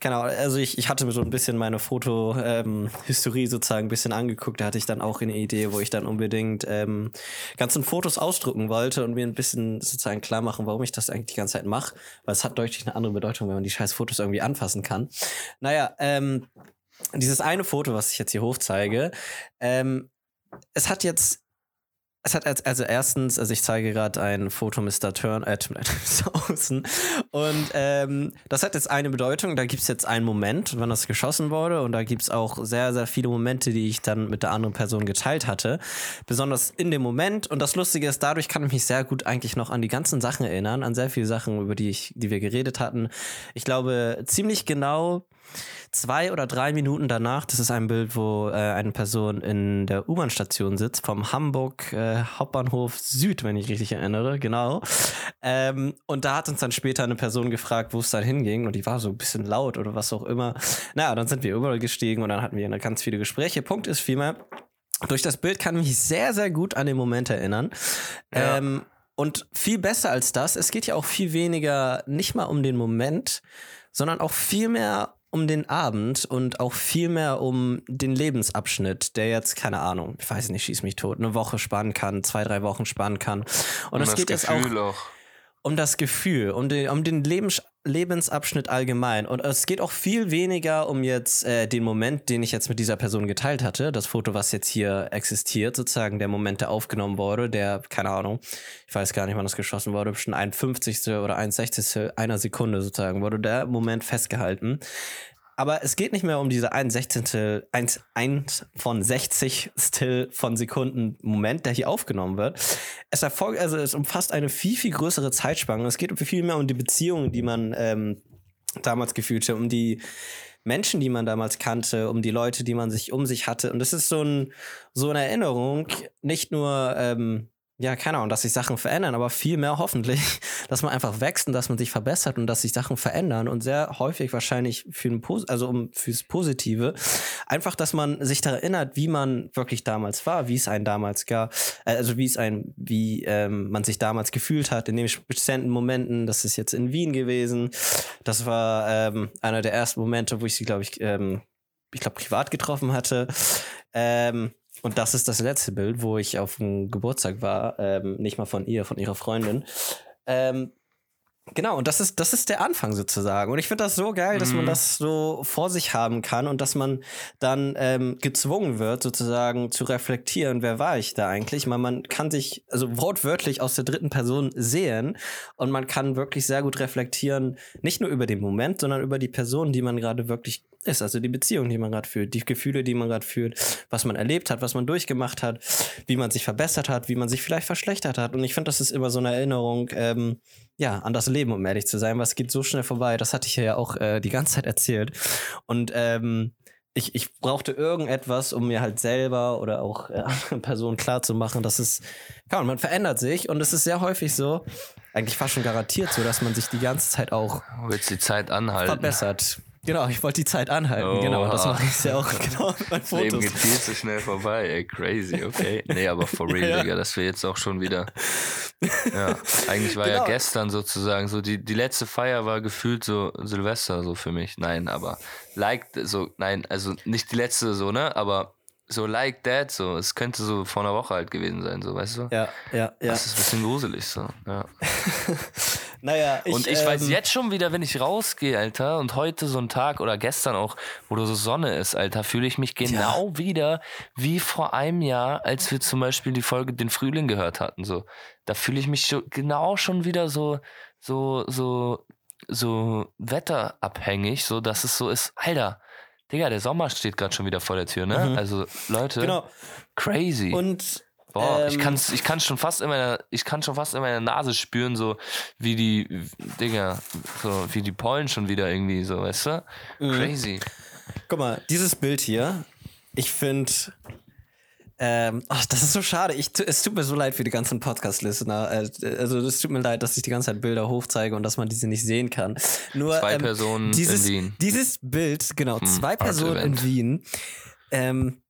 genau, also ich, ich hatte mir so ein bisschen meine Foto-Historie ähm, sozusagen ein bisschen angeguckt. Da hatte ich dann auch eine Idee, wo ich dann unbedingt ähm, ganzen Fotos ausdrucken wollte und mir ein bisschen sozusagen klar machen, warum ich das eigentlich die ganze Zeit mache. Weil es hat deutlich eine andere Bedeutung, wenn man die scheiß Fotos irgendwie anfassen kann. Naja, ähm, dieses eine Foto, was ich jetzt hier hochzeige, ähm, es hat jetzt es hat als, also erstens, also ich zeige gerade ein Foto Mr. Turn, äh, Mr. Außen. Und ähm, das hat jetzt eine Bedeutung. Da gibt es jetzt einen Moment, wann das geschossen wurde. Und da gibt es auch sehr, sehr viele Momente, die ich dann mit der anderen Person geteilt hatte. Besonders in dem Moment. Und das Lustige ist, dadurch kann ich mich sehr gut eigentlich noch an die ganzen Sachen erinnern, an sehr viele Sachen, über die ich, die wir geredet hatten. Ich glaube, ziemlich genau zwei oder drei Minuten danach, das ist ein Bild, wo äh, eine Person in der U-Bahn-Station sitzt, vom Hamburg äh, Hauptbahnhof Süd, wenn ich richtig erinnere, genau. Ähm, und da hat uns dann später eine Person gefragt, wo es dann hinging und die war so ein bisschen laut oder was auch immer. Naja, dann sind wir überall gestiegen und dann hatten wir ganz viele Gespräche. Punkt ist vielmehr, durch das Bild kann ich mich sehr, sehr gut an den Moment erinnern. Ja. Ähm, und viel besser als das, es geht ja auch viel weniger nicht mal um den Moment, sondern auch viel mehr um den Abend und auch viel mehr um den Lebensabschnitt, der jetzt, keine Ahnung, ich weiß nicht, schieß mich tot, eine Woche spannen kann, zwei, drei Wochen spannen kann. Und es geht jetzt auch, auch, um das Gefühl, um den, um den Lebens, Lebensabschnitt allgemein. Und es geht auch viel weniger um jetzt äh, den Moment, den ich jetzt mit dieser Person geteilt hatte. Das Foto, was jetzt hier existiert, sozusagen der Moment, der aufgenommen wurde, der, keine Ahnung, ich weiß gar nicht, wann das geschossen wurde, bestimmt ein 50. oder ein 60. einer Sekunde sozusagen, wurde der Moment festgehalten. Aber es geht nicht mehr um diese 1 Sechzehntel, 1, 1 von 60 Still von Sekunden Moment, der hier aufgenommen wird. Es erfolgt, also es umfasst eine viel, viel größere Zeitspanne. Es geht viel mehr um die Beziehungen, die man ähm, damals gefühlt hat, um die Menschen, die man damals kannte, um die Leute, die man sich um sich hatte. Und es ist so, ein, so eine Erinnerung, nicht nur ähm, ja, keine Ahnung, dass sich Sachen verändern, aber viel mehr hoffentlich, dass man einfach wächst und dass man sich verbessert und dass sich Sachen verändern und sehr häufig wahrscheinlich für ein Pos also um fürs Positive. Einfach, dass man sich daran erinnert, wie man wirklich damals war, wie es einen damals gab, äh, also wie es ein, wie ähm, man sich damals gefühlt hat in den bestimmten Momenten. Das ist jetzt in Wien gewesen. Das war ähm, einer der ersten Momente, wo ich sie, glaube ich, ähm, ich glaube, privat getroffen hatte. Ähm, und das ist das letzte Bild, wo ich auf dem Geburtstag war, ähm, nicht mal von ihr, von ihrer Freundin. Ähm, Genau, und das ist, das ist der Anfang sozusagen. Und ich finde das so geil, dass man mhm. das so vor sich haben kann und dass man dann ähm, gezwungen wird, sozusagen zu reflektieren, wer war ich da eigentlich? Man, man kann sich also wortwörtlich aus der dritten Person sehen und man kann wirklich sehr gut reflektieren, nicht nur über den Moment, sondern über die Person, die man gerade wirklich ist, also die Beziehung, die man gerade fühlt, die Gefühle, die man gerade fühlt, was man erlebt hat, was man durchgemacht hat, wie man sich verbessert hat, wie man sich vielleicht verschlechtert hat. Und ich finde, das ist immer so eine Erinnerung, ähm, ja, an das Leben, um ehrlich zu sein, was geht so schnell vorbei. Das hatte ich ja auch äh, die ganze Zeit erzählt. Und ähm, ich, ich brauchte irgendetwas, um mir halt selber oder auch äh, anderen Personen klarzumachen, dass es, ja, man verändert sich und es ist sehr häufig so, eigentlich fast schon garantiert so, dass man sich die ganze Zeit auch Willst die Zeit anhalten. verbessert. Genau, ich wollte die Zeit anhalten, oh, genau. Das mache ich ja auch genau meinen Fotos. Leben geht viel zu schnell vorbei, ey, crazy, okay. Nee, aber for real, ja. Digga, dass wir jetzt auch schon wieder. Ja, eigentlich war genau. ja gestern sozusagen so, die, die letzte Feier war gefühlt so Silvester so für mich. Nein, aber like, so, nein, also nicht die letzte so, ne, aber so like that, so. Es könnte so vor einer Woche halt gewesen sein, so, weißt du? Ja, ja, ja. Das ist ein bisschen gruselig, so, ja. naja, ich, Und ich ähm, weiß jetzt schon wieder, wenn ich rausgehe, Alter, und heute so ein Tag oder gestern auch, wo so Sonne ist, Alter, fühle ich mich genau ja. wieder wie vor einem Jahr, als wir zum Beispiel die Folge Den Frühling gehört hatten, so. Da fühle ich mich so, genau schon wieder so, so, so, so wetterabhängig, so, dass es so ist, Alter, Digga, der Sommer steht gerade schon wieder vor der Tür, ne? Mhm. Also, Leute, genau. crazy. Und Boah, ähm, ich kann ich kann schon fast in meiner ich kann schon fast in meiner Nase spüren so wie die Digga, so wie die Pollen schon wieder irgendwie so, weißt du? Mhm. Crazy. Guck mal, dieses Bild hier, ich finde ähm, ach, das ist so schade. Ich, es tut mir so leid für die ganzen Podcast-Listener. Äh, also es tut mir leid, dass ich die ganze Zeit Bilder hochzeige und dass man diese nicht sehen kann. Nur zwei ähm, Personen dieses, in Wien. Dieses Bild, genau, hm, zwei Personen in Wien. Ähm,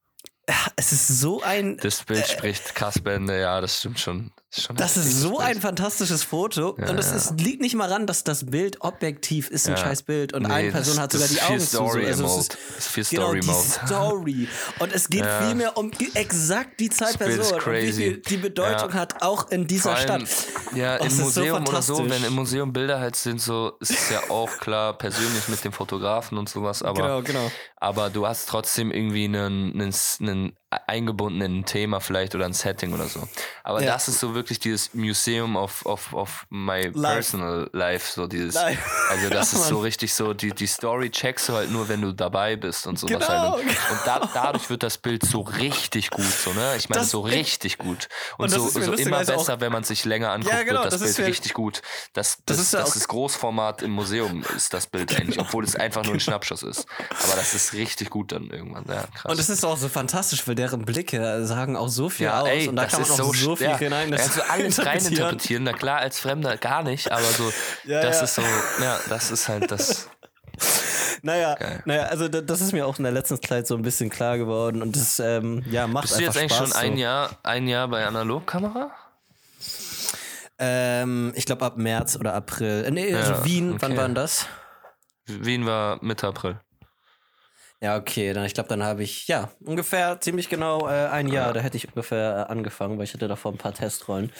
es ist so ein. Das Bild spricht krass Bände, ja, das stimmt schon. Das ist, Das ist so ein fantastisches Foto. und es ist, liegt nicht mal ran, dass das Bild objektiv ist, ein Ja. scheiß Bild. Und Nee, eine das- Person hat das sogar die Augen zu. Story so. Also es ist, Das ist viel genau, Story die Mode. Story. Und es geht Ja. vielmehr um die- exakt die Zeitperson. Crazy. viel die Bedeutung Ja. hat, auch in dieser allem, Stadt. Ja, Oh, im ist so Museum oder so, wenn im Museum Bilder halt sind, so ist es ja auch klar persönlich mit dem Fotografen und sowas, aber, Genau, genau. aber du hast trotzdem irgendwie einen, einen, einen eingebundenen Thema vielleicht oder ein Setting oder so. Aber Ja. das ist so wirklich dieses Museum of, of, of my personal life, so dieses, Life. also das Ja, ist so richtig so, die, die Story checkst du halt nur, wenn du dabei bist und sowas Genau, halt. Und, genau. und da, dadurch wird das Bild so richtig gut, so, ne? Ich meine, so richtig gut. Und, Und so, so immer lustigerweise auch- besser, wenn man sich länger anguckt, Ja, genau, wird das, das Bild richtig gut. Das, Das das, ist das ist Großformat im Museum, ist das Bild eigentlich, obwohl es einfach nur ein Schnappschuss ist. Aber das ist richtig gut dann irgendwann. Ja, krass. Und es ist auch so fantastisch, weil deren Blicke sagen auch so viel ja, aus. ey, und da das kann man ist auch so, so, viel ja, hinein. Also alles reininterpretieren. Na klar, als Fremder gar nicht, aber so, Ja, das ja. ist so, ja, das ist halt das. Naja, Geil. naja, also da- das ist mir auch in der letzten Zeit so ein bisschen klar geworden und das ähm, ja, macht Bist du einfach jetzt eigentlich Spaß. schon ein so. Jahr, ein Jahr bei Analogkamera? Ähm, ich glaube ab März oder April. Äh, nee, also Wien, wann okay. war denn das? Wien war Mitte April. Ja, okay, dann ich glaube, dann habe ich ja ungefähr ziemlich genau äh, ein Jahr. Da hätte ich ungefähr äh, angefangen, weil ich hatte davor ein paar Testrollen.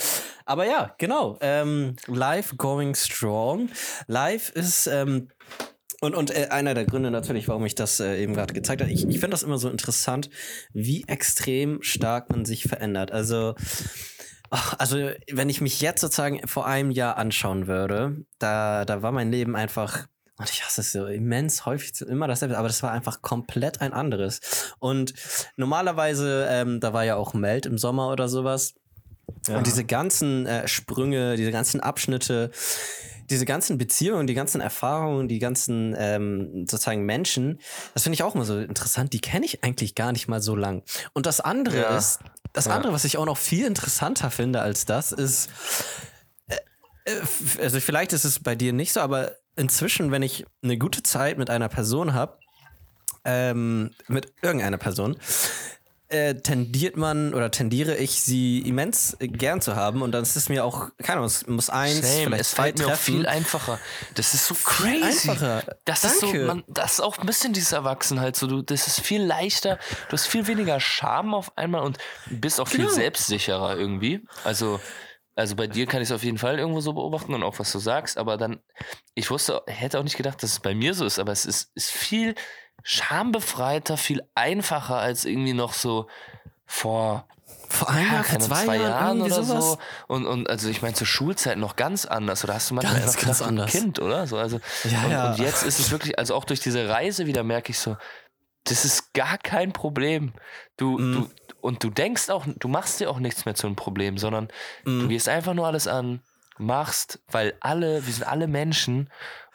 Aber ja, genau. Ähm, live going strong. Live ist ähm, und, und äh, einer der Gründe natürlich, warum ich das äh, eben gerade gezeigt habe. Ich, ich finde das immer so interessant, wie extrem stark man sich verändert. Also Ach, Also, wenn ich mich jetzt sozusagen vor einem Jahr anschauen würde, da, da war mein Leben einfach, und ich hasse es so immens häufig immer dasselbe, aber das war einfach komplett ein anderes. Und normalerweise, ähm, da war ja auch Meld im Sommer oder sowas. Und diese ganzen äh, Sprünge, diese ganzen Abschnitte, diese ganzen Beziehungen, die ganzen Erfahrungen, die ganzen ähm, sozusagen Menschen, das finde ich auch immer so interessant. Die kenne ich eigentlich gar nicht mal so lang. Und das andere Ja. ist, das Ja. andere, was ich auch noch viel interessanter finde als das, ist, äh, äh, also vielleicht ist es bei dir nicht so, aber inzwischen, wenn ich eine gute Zeit mit einer Person habe, ähm, mit irgendeiner Person, äh, tendiert man oder tendiere ich, sie immens gern zu haben. Und dann ist es mir auch, keine Ahnung, es muss eins, Same, vielleicht es zwei fällt mir auch treffen. viel einfacher. Das ist so crazy. einfacher. Das ist so, Danke. man, das ist auch ein bisschen dieses Erwachsenheit. So, du, das ist viel leichter. Du hast viel weniger Scham auf einmal und bist auch viel Genau. selbstsicherer irgendwie. Also, also bei dir kann ich es auf jeden Fall irgendwo so beobachten und auch was du sagst. Aber dann, ich wusste, hätte auch nicht gedacht, dass es bei mir so ist. Aber es ist, ist viel schambefreiter, viel einfacher als irgendwie noch so vor Vor einem ja, Jahr, vor zwei, zwei Jahren, oder sowas. so. Und, und also ich meine, zur Schulzeit noch ganz anders. Oder hast du manchmal Ganz, einfach ganz anders. ein Kind, oder? So, also, Ja, und, ja. und jetzt ist es wirklich, also auch durch diese Reise wieder merke ich so, das ist gar kein Problem. Du, Mhm. du, und du denkst auch, du machst dir auch nichts mehr zu einem Problem, sondern Mhm. du gehst einfach nur alles an, machst, weil alle, wir sind alle Menschen.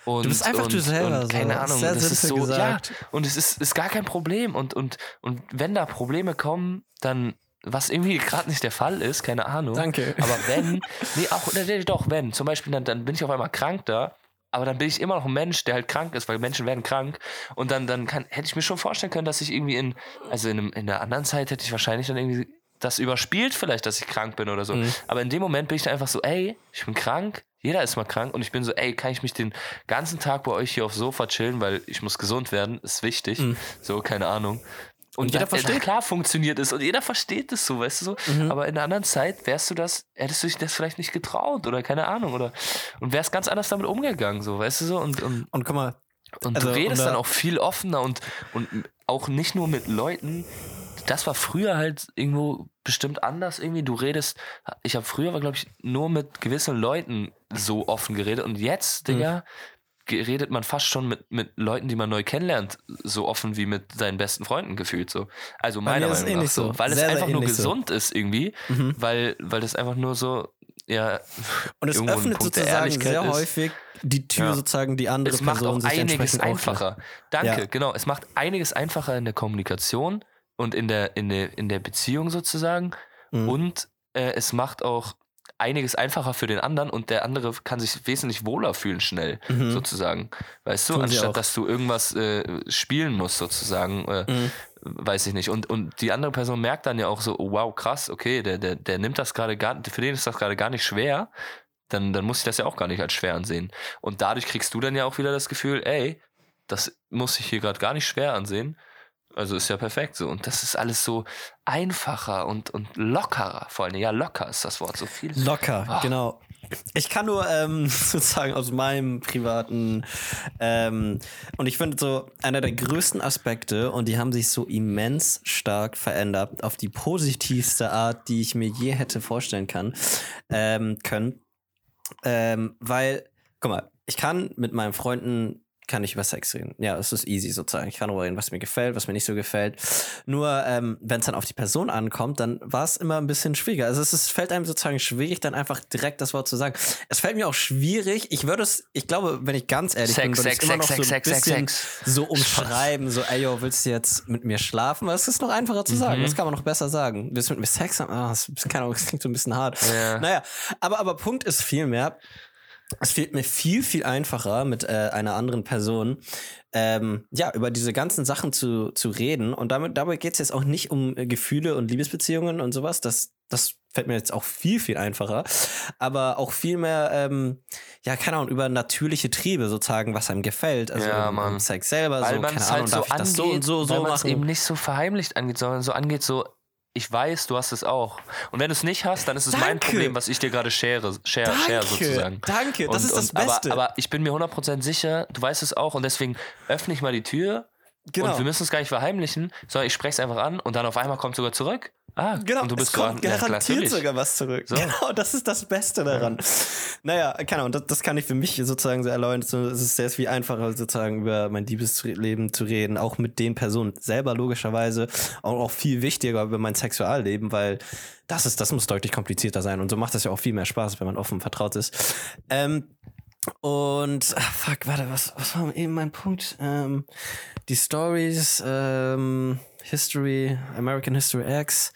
Und, Du bist einfach und, du selber, Und so. keine Ahnung, Sehr das ist so, gesagt. ja, und es ist, ist gar kein Problem. Und, und, und wenn da Probleme kommen, dann, was irgendwie gerade nicht der Fall ist, keine Ahnung. Danke. Aber wenn, nee, auch, nee, doch, wenn, zum Beispiel, dann, dann bin ich auf einmal krank da, aber dann bin ich immer noch ein Mensch, der halt krank ist, weil Menschen werden krank. Und dann, dann kann, hätte ich mir schon vorstellen können, dass ich irgendwie in, also in, einem, in einer anderen Zeit hätte ich wahrscheinlich dann irgendwie das überspielt, vielleicht, dass ich krank bin oder so. Mhm. Aber in dem Moment bin ich dann einfach so, ey, ich bin krank, jeder ist mal krank und ich bin so, ey, kann ich mich den ganzen Tag bei euch hier aufs Sofa chillen, weil ich muss gesund werden, ist wichtig. So, keine Ahnung. Und, Mhm. jeder versteht. Klar funktioniert es und jeder versteht es so, weißt du so. Mhm. Aber in einer anderen Zeit wärst du das, hättest du dich das vielleicht nicht getraut oder keine Ahnung oder und wärst ganz anders damit umgegangen, so, weißt du so. Und, und, Und guck mal, und Also, du redest und da- dann auch viel offener und, und auch nicht nur mit Leuten. Das war früher halt irgendwo bestimmt anders irgendwie. Du redest, ich habe früher, glaube ich, nur mit gewissen Leuten so offen geredet und jetzt, Mhm. Redet man fast schon mit, mit Leuten, die man neu kennenlernt, so offen wie mit seinen besten Freunden gefühlt so. Also meiner Meinung nach so. so. Weil Sehr, es einfach nur ähnlich so. gesund ist irgendwie, Mhm. weil, weil das einfach nur so, ja, und es öffnet sozusagen sehr häufig die Tür Ja. sozusagen die andere es macht Person auch einiges einfacher. Danke, Ja. genau. Es macht einiges einfacher in der Kommunikation und in der, in der, in der Beziehung sozusagen. Mhm. Und äh, es macht auch einiges einfacher für den anderen und der andere kann sich wesentlich wohler fühlen schnell, sozusagen. Weißt du, Mhm. Tun anstatt dass du irgendwas äh, spielen musst, sozusagen. Äh, Mhm. weiß ich nicht. Und, und die andere Person merkt dann ja auch so, oh, wow, krass, okay, der, der, der nimmt das gerade gar, für den ist das gerade gar nicht schwer. Dann, dann muss ich das ja auch gar nicht als schwer ansehen. Und dadurch kriegst du dann ja auch wieder das Gefühl, ey, das muss ich hier gerade gar nicht schwer ansehen. Also ist ja perfekt so. Und das ist alles so einfacher und, und lockerer. Vor allem, ja, locker ist das Wort so viel. Locker, Oh. genau. Ich kann nur ähm, sozusagen aus meinem privaten ähm, und ich finde so einer der größten Aspekte und die haben sich so immens stark verändert auf die positivste Art, die ich mir je hätte vorstellen kann ähm, können, ähm, weil guck mal, ich kann mit meinen Freunden kann ich über Sex reden. Ja, es ist easy sozusagen. Ich kann darüber reden, was mir gefällt, was mir nicht so gefällt. Nur ähm, wenn es dann auf die Person ankommt, dann war es immer ein bisschen schwieriger. Also es ist, fällt einem sozusagen schwierig, dann einfach direkt das Wort zu sagen. Es fällt mir auch schwierig. Ich würde es, ich glaube, wenn ich ganz ehrlich Sex, bin, würde ich Sex, immer noch Sex, so ein Sex, Sex, bisschen Sex. so umschreiben, so, ey, yo, willst du jetzt mit mir schlafen? Weil es ist noch einfacher zu sagen. Mhm. Das kann man noch besser sagen. Willst du mit mir Sex haben? Ah, das, keine Ahnung, das klingt so ein bisschen hart. Ja. Naja, aber, aber Punkt ist vielmehr, es fehlt mir viel, viel einfacher mit äh, einer anderen Person, ähm, ja, über diese ganzen Sachen zu, zu reden. Und damit, dabei geht es jetzt auch nicht um äh, Gefühle und Liebesbeziehungen und sowas. Das, das fällt mir jetzt auch viel, viel einfacher. Aber auch viel mehr, ähm, ja, keine Ahnung, über natürliche Triebe sozusagen, was einem gefällt. Also Ja, Mann. Sex selber, weil so, keine es Ahnung, halt so darf ich angeht, das so und so, weil so man es machen. eben nicht so verheimlicht angeht, sondern so angeht so, ich weiß, du hast es auch. Und wenn du es nicht hast, dann ist es mein Danke. Problem, was ich dir gerade share, share, share Danke, sozusagen. danke, das ist das Beste. Aber, aber ich bin mir 100% sicher, du weißt es auch und deswegen öffne ich mal die Tür Genau. und wir müssen es gar nicht verheimlichen, sondern ich spreche es einfach an und dann auf einmal kommt sogar zurück. Ah, Genau, und du bist es kommt gerade- ja, garantiert natürlich. sogar was zurück. So. Genau, das ist das Beste daran. Naja, keine Ahnung, das, das kann ich für mich sozusagen so erläutern. Es ist sehr viel einfacher, sozusagen über mein Liebesleben zu reden, auch mit den Personen selber logischerweise. Auch, auch viel wichtiger über mein Sexualleben, weil das ist, das muss deutlich komplizierter sein. Und so macht das ja auch viel mehr Spaß, wenn man offen vertraut ist. Ähm, und, ah, fuck, warte, was, was war eben mein Punkt? Ähm, die Stories, ähm, History, American History X.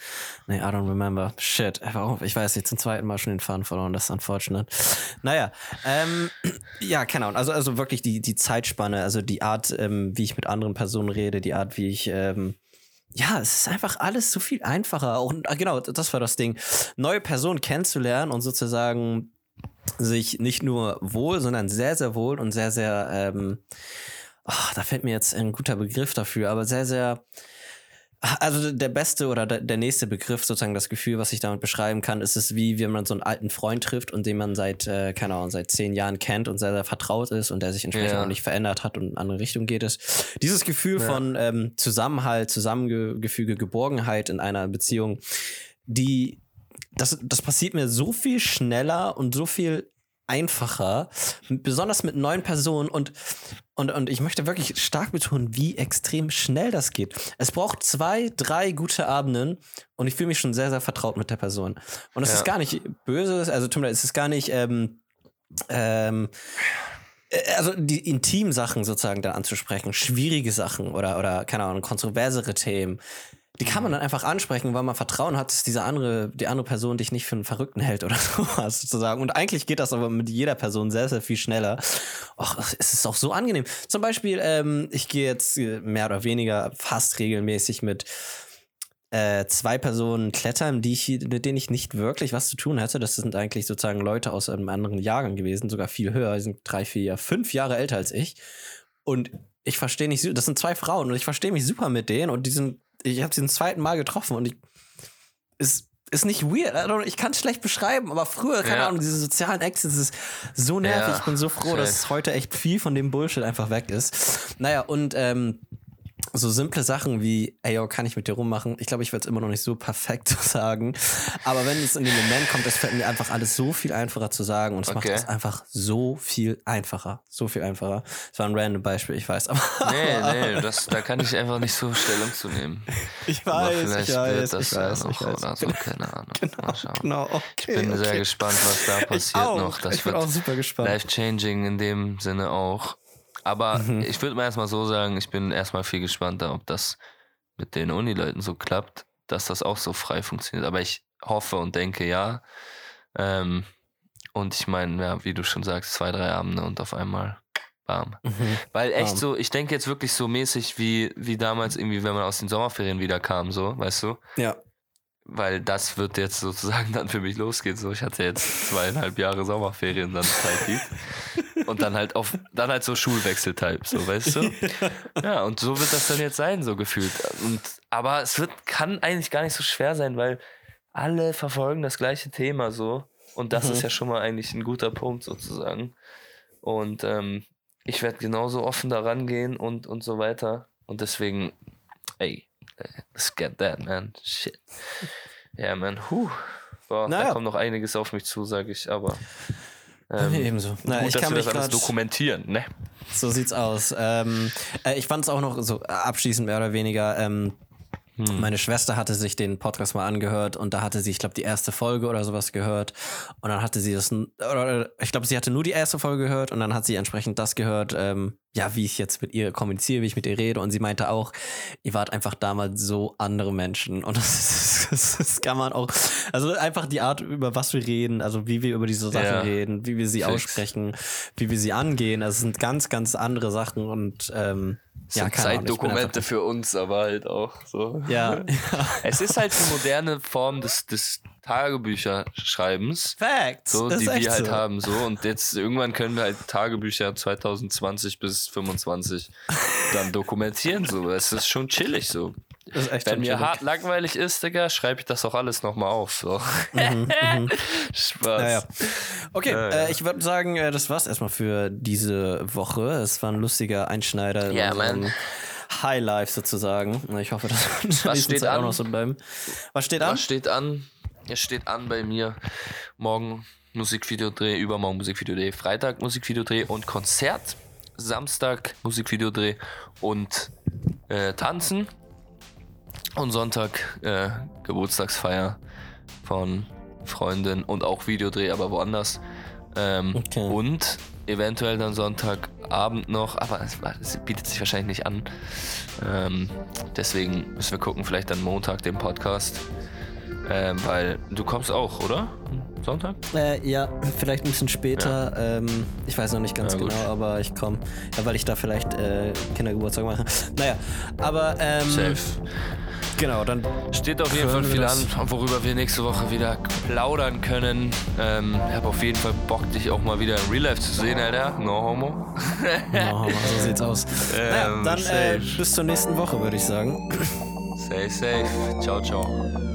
Nee, I don't remember. Shit. Warum? Ich weiß nicht, zum zweiten Mal schon den Faden verloren. Das ist unfortunate. Naja, ähm, ja, keine Ahnung. Also, also wirklich die, die Zeitspanne, also die Art, ähm, wie ich mit anderen Personen rede, die Art, wie ich, ähm, ja, es ist einfach alles so viel einfacher. Auch, ah, genau, das war das Ding. Neue Personen kennenzulernen und sozusagen sich nicht nur wohl, sondern sehr, sehr wohl und sehr, sehr, ähm, ach, da fällt mir jetzt ein guter Begriff dafür, aber sehr, sehr, also der beste oder der, nächste Begriff, sozusagen das Gefühl, was ich damit beschreiben kann, ist es wie, wenn man so einen alten Freund trifft und den man seit, äh, keine Ahnung, seit zehn Jahren kennt und sehr, sehr vertraut ist und der sich entsprechend Ja. auch nicht verändert hat und in eine andere Richtung geht es. Dieses Gefühl Ja. von ähm, Zusammenhalt, Zusammengefüge, Geborgenheit in einer Beziehung, die, das, das passiert mir so viel schneller und so viel einfacher, besonders mit neuen Personen und, und, und ich möchte wirklich stark betonen, wie extrem schnell das geht. Es braucht zwei, drei gute Abenden und ich fühle mich schon sehr, sehr vertraut mit der Person. Und es Ja. ist gar nicht böse, also tut mir leid, es ist gar nicht, ähm, ähm, äh, also die intimen Sachen sozusagen dann anzusprechen, schwierige Sachen oder, oder keine Ahnung, kontroversere Themen, die kann man dann einfach ansprechen, weil man Vertrauen hat, dass diese andere, die andere Person dich nicht für einen Verrückten hält oder sowas sozusagen. Und eigentlich geht das aber mit jeder Person sehr, sehr viel schneller. Och, es ist auch so angenehm. Zum Beispiel, ähm, ich gehe jetzt äh, mehr oder weniger fast regelmäßig mit äh, zwei Personen klettern, die ich, mit denen ich nicht wirklich was zu tun hatte. Das sind eigentlich sozusagen Leute aus einem anderen Jahrgang gewesen, sogar viel höher. Die sind drei, vier, fünf Jahre älter als ich. Und ich verstehe nicht, das sind zwei Frauen und ich verstehe mich super mit denen und die sind, ich habe sie zum zweiten Mal getroffen und ich, ist, ist nicht weird. Ich kann es schlecht beschreiben, aber früher, keine Ja. Ahnung, diese sozialen Exits ist so nervig. Ja, ich bin so froh, safe. dass heute echt viel von dem Bullshit einfach weg ist. Naja, und ähm, so simple Sachen wie, ey, yo, kann ich mit dir rummachen? Ich glaube, ich werde es immer noch nicht so perfekt sagen. Aber wenn es in den Moment kommt, es fällt mir einfach alles so viel einfacher zu sagen und es macht Okay. es einfach so viel einfacher. So viel einfacher. Das war ein random Beispiel, ich weiß. Aber Nee, nee, das, da kann ich einfach nicht so Stellung zu nehmen. ich Aber weiß, vielleicht ich wird weiß, das ich weiß, ja noch ich weiß. oder so, keine Ahnung. Schauen. Genau, okay. Ich bin okay. sehr gespannt, was da passiert noch. Das ich bin wird auch super gespannt. life-changing in dem Sinne auch. Aber Mhm. ich würde mal erstmal so sagen, ich bin erstmal viel gespannter, ob das mit den Unileuten so klappt, dass das auch so frei funktioniert. Aber ich hoffe und denke ja. Ähm, und ich meine, ja, wie du schon sagst, zwei, drei Abende und auf einmal Bam. Weil echt so, ich denke jetzt wirklich so mäßig wie, wie damals irgendwie, wenn man aus den Sommerferien wieder kam, so, weißt du? Ja. Weil das wird jetzt sozusagen dann für mich losgehen. So, ich hatte jetzt zweieinhalb Jahre Sommerferien dann Zeit und dann halt auf, dann halt so Schulwechseltype, so, weißt du? Ja, und so wird das dann jetzt sein, so gefühlt. Und, aber es wird, kann eigentlich gar nicht so schwer sein, weil alle verfolgen das gleiche Thema so. Und das ist ja schon mal eigentlich ein guter Punkt sozusagen. Und ähm, ich werde genauso offen da rangehen und, und so weiter. Und deswegen, ey, let's get that, man. Shit. Ja, man, huh. Boah, Naja. da kommt noch einiges auf mich zu, sage ich, aber. Ähm, Ebenso. Na, gut, ich dass kann wir mich das alles dokumentieren, ne? So sieht's aus. Ähm, äh, ich fand es auch noch so abschließend mehr oder weniger. Ähm, Hm. Meine Schwester hatte sich den Podcast mal angehört und da hatte sie, ich glaube, die erste Folge oder sowas gehört. Und dann hatte sie das, oder ich glaube, sie hatte nur die erste Folge gehört und dann hat sie entsprechend das gehört, ähm, ja, wie ich jetzt mit ihr kommuniziere, wie ich mit ihr rede. Und sie meinte auch, ihr wart einfach damals so andere Menschen. Und das, das, das kann man auch, also einfach die Art, über was wir reden, also wie wir über diese Sachen Ja. reden, wie wir sie Fix. aussprechen, wie wir sie angehen. Also es sind ganz, ganz andere Sachen und ähm, ja, Sind Zeitdokumente für uns, aber halt auch so. einfach- Ja, Es ist halt die moderne Form des, des Tagebücherschreibens. Facts. So, das die wir halt so. haben. So. Und jetzt irgendwann können wir halt Tagebücher 2020 bis 25 dann dokumentieren. So. Es ist schon chillig so. Das Wenn mir hart langweilig ist, Digga, schreibe ich das auch alles nochmal auf. So. Spaß. Naja. Okay, Ja, ja. Äh, ich würde sagen, äh, das war's erstmal für diese Woche. Es war ein lustiger Einschneider in Ja, Mann. High Life sozusagen. Ich hoffe, das wird in der nächsten auch noch so bleiben. Was steht an? Was steht an? Es steht an bei mir. Morgen Musikvideodreh, übermorgen Musikvideodreh, Freitag Musikvideodreh und Konzert. Samstag Musikvideodreh und äh, Tanzen. Und Sonntag äh, Geburtstagsfeier von Freundin und auch Videodreh, aber woanders. Ähm, Okay. Und eventuell dann Sonntagabend noch, aber es, es bietet sich wahrscheinlich nicht an. Ähm, deswegen müssen wir gucken, vielleicht dann Montag den Podcast. Ähm, weil du kommst auch, oder? Sonntag? Äh, ja, vielleicht ein bisschen später. Ähm, ich weiß noch nicht ganz Ja, genau, aber ich komme. Ja, weil ich da vielleicht äh, Kindergeburtstag mache. Naja, aber ähm, Safe. genau, dann Steht auf jeden Fall viel an, worüber wir nächste Woche wieder plaudern können. Ähm, ich habe auf jeden Fall Bock, dich auch mal wieder in Real Life zu sehen, Alter. No homo. no, so sieht's aus. naja, Ähm, dann äh, bis zur nächsten Woche, würde ich sagen. Safe, safe. Ciao, ciao.